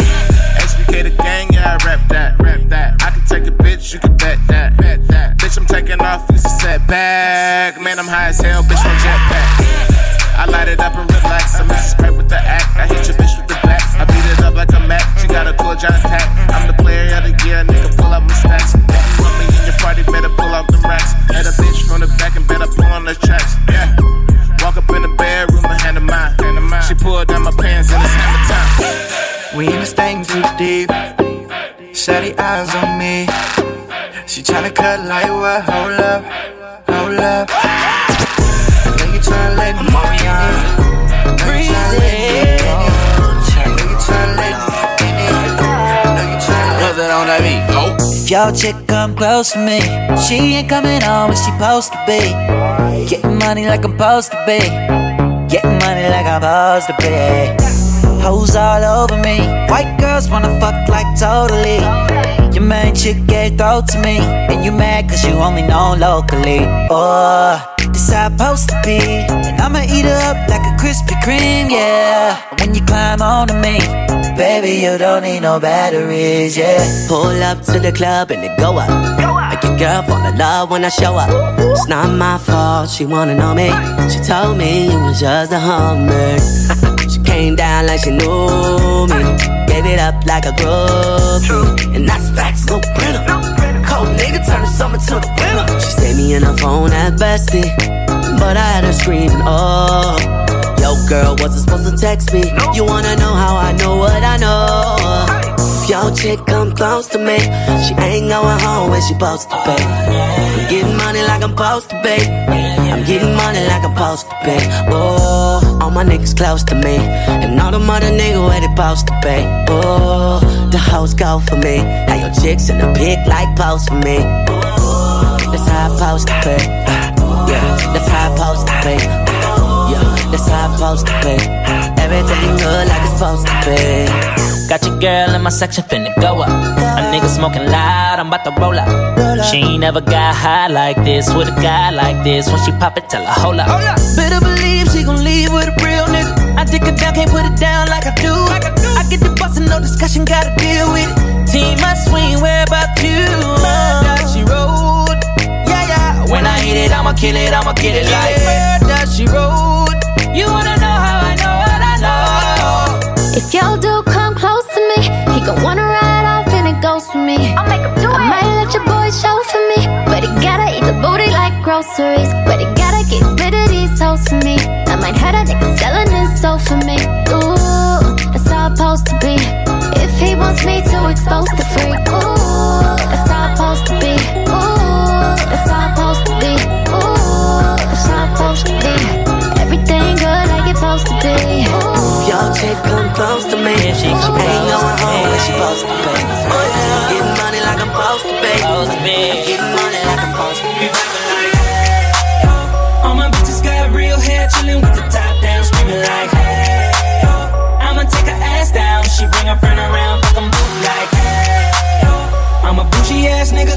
HBK the gang, yeah, I rap that, rap that. I can take a bitch, you can bet that, bet that. Bitch, I'm bag. Man, I'm high as hell, bitch, on jetpack. I light it up and relax. I'm. Sprite with the act. I hit your bitch with the back. I beat it up like a Mac. She got a cool John tack. I'm the player of the year, nigga. Pull up my stats. Party, better pull out the racks. Had a bitch from the back and better pull on the tracks. Yeah. Walk up in the bedroom and hand her mine. She pulled down my pants and it's hammer time. We in this thing too deep. Shady eyes on me. She tryna cut like what? Hold up, hold up. I know you tryna let me in. Breezy. If your chick come close to me, she ain't coming home when she supposed to be. Getting money like I'm supposed to be. Getting money like I'm supposed to be. Hoes all over me. White girls wanna fuck like totally. Your main chick gave throat to me. And you mad cause you only know locally. Oh, this how I'm supposed to be. And I'ma eat up like a Krispy Kreme, yeah. When you climb onto me, baby, you don't need no batteries, yeah. Pull up to the club and it go up. Make your girl fall in love when I show up. It's not my fault, she wanna know me. She told me it was just a hummer. she came down like she knew me. Gave it up like a groupie. And that's facts, no printer. Cold nigga turn the summer to the winter. Me in her phone at bestie. But I had her screaming, oh. Yo, girl, wasn't supposed to text me. You wanna know how I know what I know? If your chick come close to me, she ain't going home when she supposed to pay. I'm getting money like I'm supposed to pay. I'm getting money like I'm supposed to pay. Oh, all my niggas close to me, and all the mother niggas where they supposed to pay. Oh, the hoes go for me. How your chicks in the pic like post for me. I supposed to pay. Yeah, that's how I supposed to pay. Yeah, that's how I supposed to pay. Everything good like it's supposed to be. Got your girl in my section finna go up. A nigga smoking loud, I'm about to roll up. She ain't never got high like this with a guy like this. When she pop it, tell her hold up. Better believe she gon' leave with a real nigga. I dick her down, can't put it down like I do. I get the bustin', no discussion, gotta deal with it. Team, I swing, where about you? When I hit it, I'ma kill it, I'ma get it like Murder, she wrote. You wanna know how I know what I know? If y'all do come close to me, he gon' wanna ride off and it goes for me. I'll make him do it. I might let your boy show for me, but he gotta eat the booty like groceries. But he gotta get rid of these hoes for me. I might hurt a nigga selling his soul for me. Ooh, that's how I'm supposed to be. If he wants me to expose the freak, If come close to me, she ain't going home when she supposed to pay. I'm getting money like I'm supposed to pay. Getting money like I'm supposed to pay. All my bitches got real hair, chillin' with the top down, screaming like, hey, yo. I'ma take her ass down, she bring her friend around, fuck 'em both like, hey, yo. I'm a bougie ass nigga,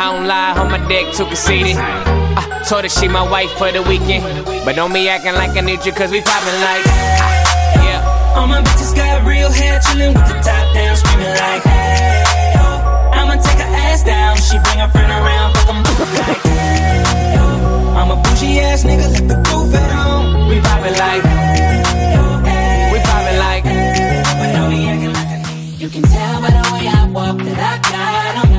I don't lie, on my dick too conceited. I told her she my wife for the weekend. But don't be acting like I need you, cause we poppin' like. ah, Yeah. All my bitches got real hair, chillin' with the top down, screaming like, hey, yo. I'ma take her ass down, she bring her friend around, fuck 'em both like, hey, yo. I'm a bougie ass nigga, left the roof at home. We poppin' like. We poppin' like. But don't be acting like I need You can tell by the way I walk that I got 'em.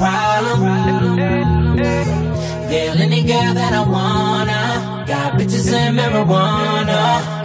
Problem. Yeah, any girl that I wanna. Got bitches in marijuana.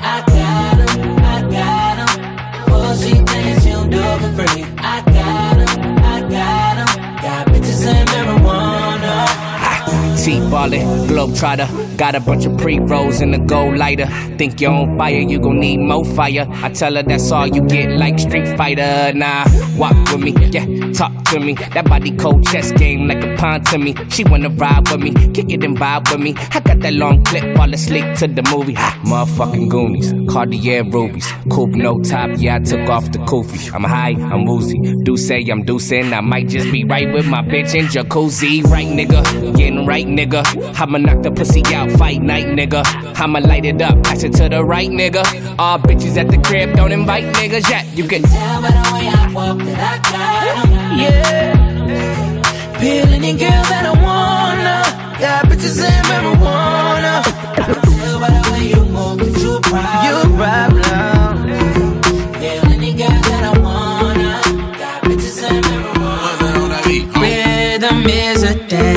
Ballin', globetrotter. Got a bunch of pre rolls in the gold lighter. Think you're on fire, you gon' need more fire. I tell her that's all you get, like Street Fighter. Nah, walk with me, yeah, talk to me. That body cold chess game like a pawn to me. She wanna ride with me, kick it and vibe with me. I got that long clip, fall slick to the movie. Ha, motherfucking Goonies, Cartier rubies, coupe no top. Yeah, I took off the kufi. I'm high, I'm woozy. Do say I'm deucing. I might just be right with my bitch in jacuzzi. Right, nigga, getting right, nigga. I'ma knock the pussy out, fight night, nigga. I'ma light it up, pass it to the right, nigga. All bitches at the crib, don't invite niggas yet. You can tell by the way I walk that I got. Yeah. Peel any girl that I wanna. Got bitches in marijuana. I can tell by the way you move that you a. You a.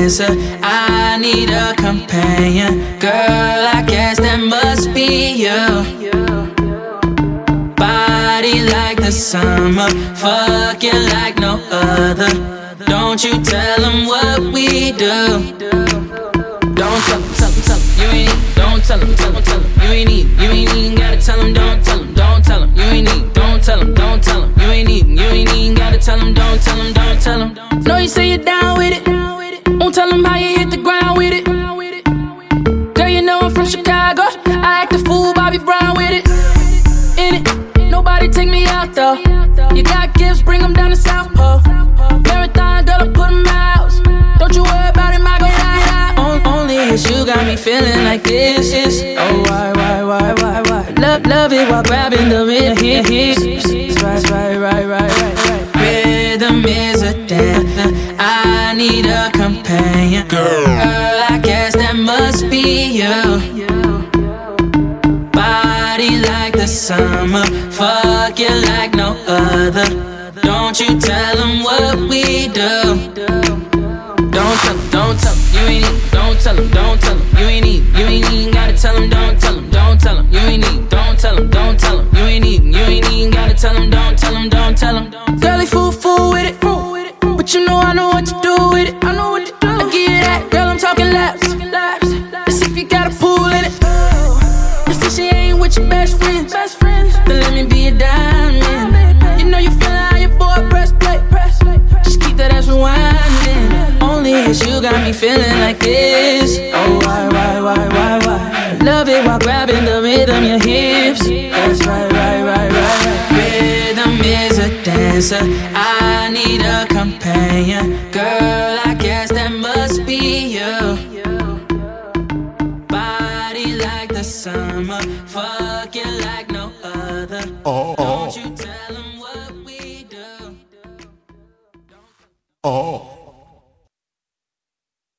a dancer. I need a companion. Girl, I guess that must be you. Body like the summer, fucking like no other. Don't you tell them what we do. Don't tell them, tell them, tell them, you ain't need. Don't tell them, tell them, tell them, you ain't need. You ain't even gotta tell them, don't tell them, don't tell them, you ain't need. Don't tell them, don't tell them, you ain't need. You ain't even gotta tell them, don't tell them, don't tell them. Know you say you're down with it. Won't tell them how you hit the ground with it. Girl, you know I'm from Chicago. I act a fool, Bobby Brown with it. In it, nobody take me out though. You got gifts, bring them down to South Pole. Marathon, girl, I put 'em out. Don't you worry about it, out. On- Only you got me feeling like this is. Oh, why, why, why, why, why? Love, love it while grabbing the rhythm. hips. Right, right, right, right, right, right. Rhythm is a dancer. Need a companion. Girl, I guess that must be you. Body like the summer, fuck you like no other. Don't you tell them what we do. Don't tell them, don't tell them, you ain't need. Don't tell them, don't tell them, you ain't need. You ain't even gotta tell them, don't tell them, don't tell them, you ain't need. Don't tell them, don't tell them, you ain't need. You ain't even gotta tell them, don't tell them, don't tell them. Girl, they fool, fool with it. But you know I know what to do with it. I know what to do. I give you that, girl, I'm talking laps. Let's if you got a pool in it. Let's see she ain't with your best friends. Then let me be a diamond. You know you feeling how your boy press play. Just keep that ass rewinding. Only it's you got me feeling like this. Oh, why, why, why, why, why? Love it while grabbing the rhythm, your hips. That's right, right, right, right, a dancer. I need a companion. Girl, I guess that must be you. Body like the summer, fucking like no other. Oh, oh. Don't you tell 'em what we do. Oh.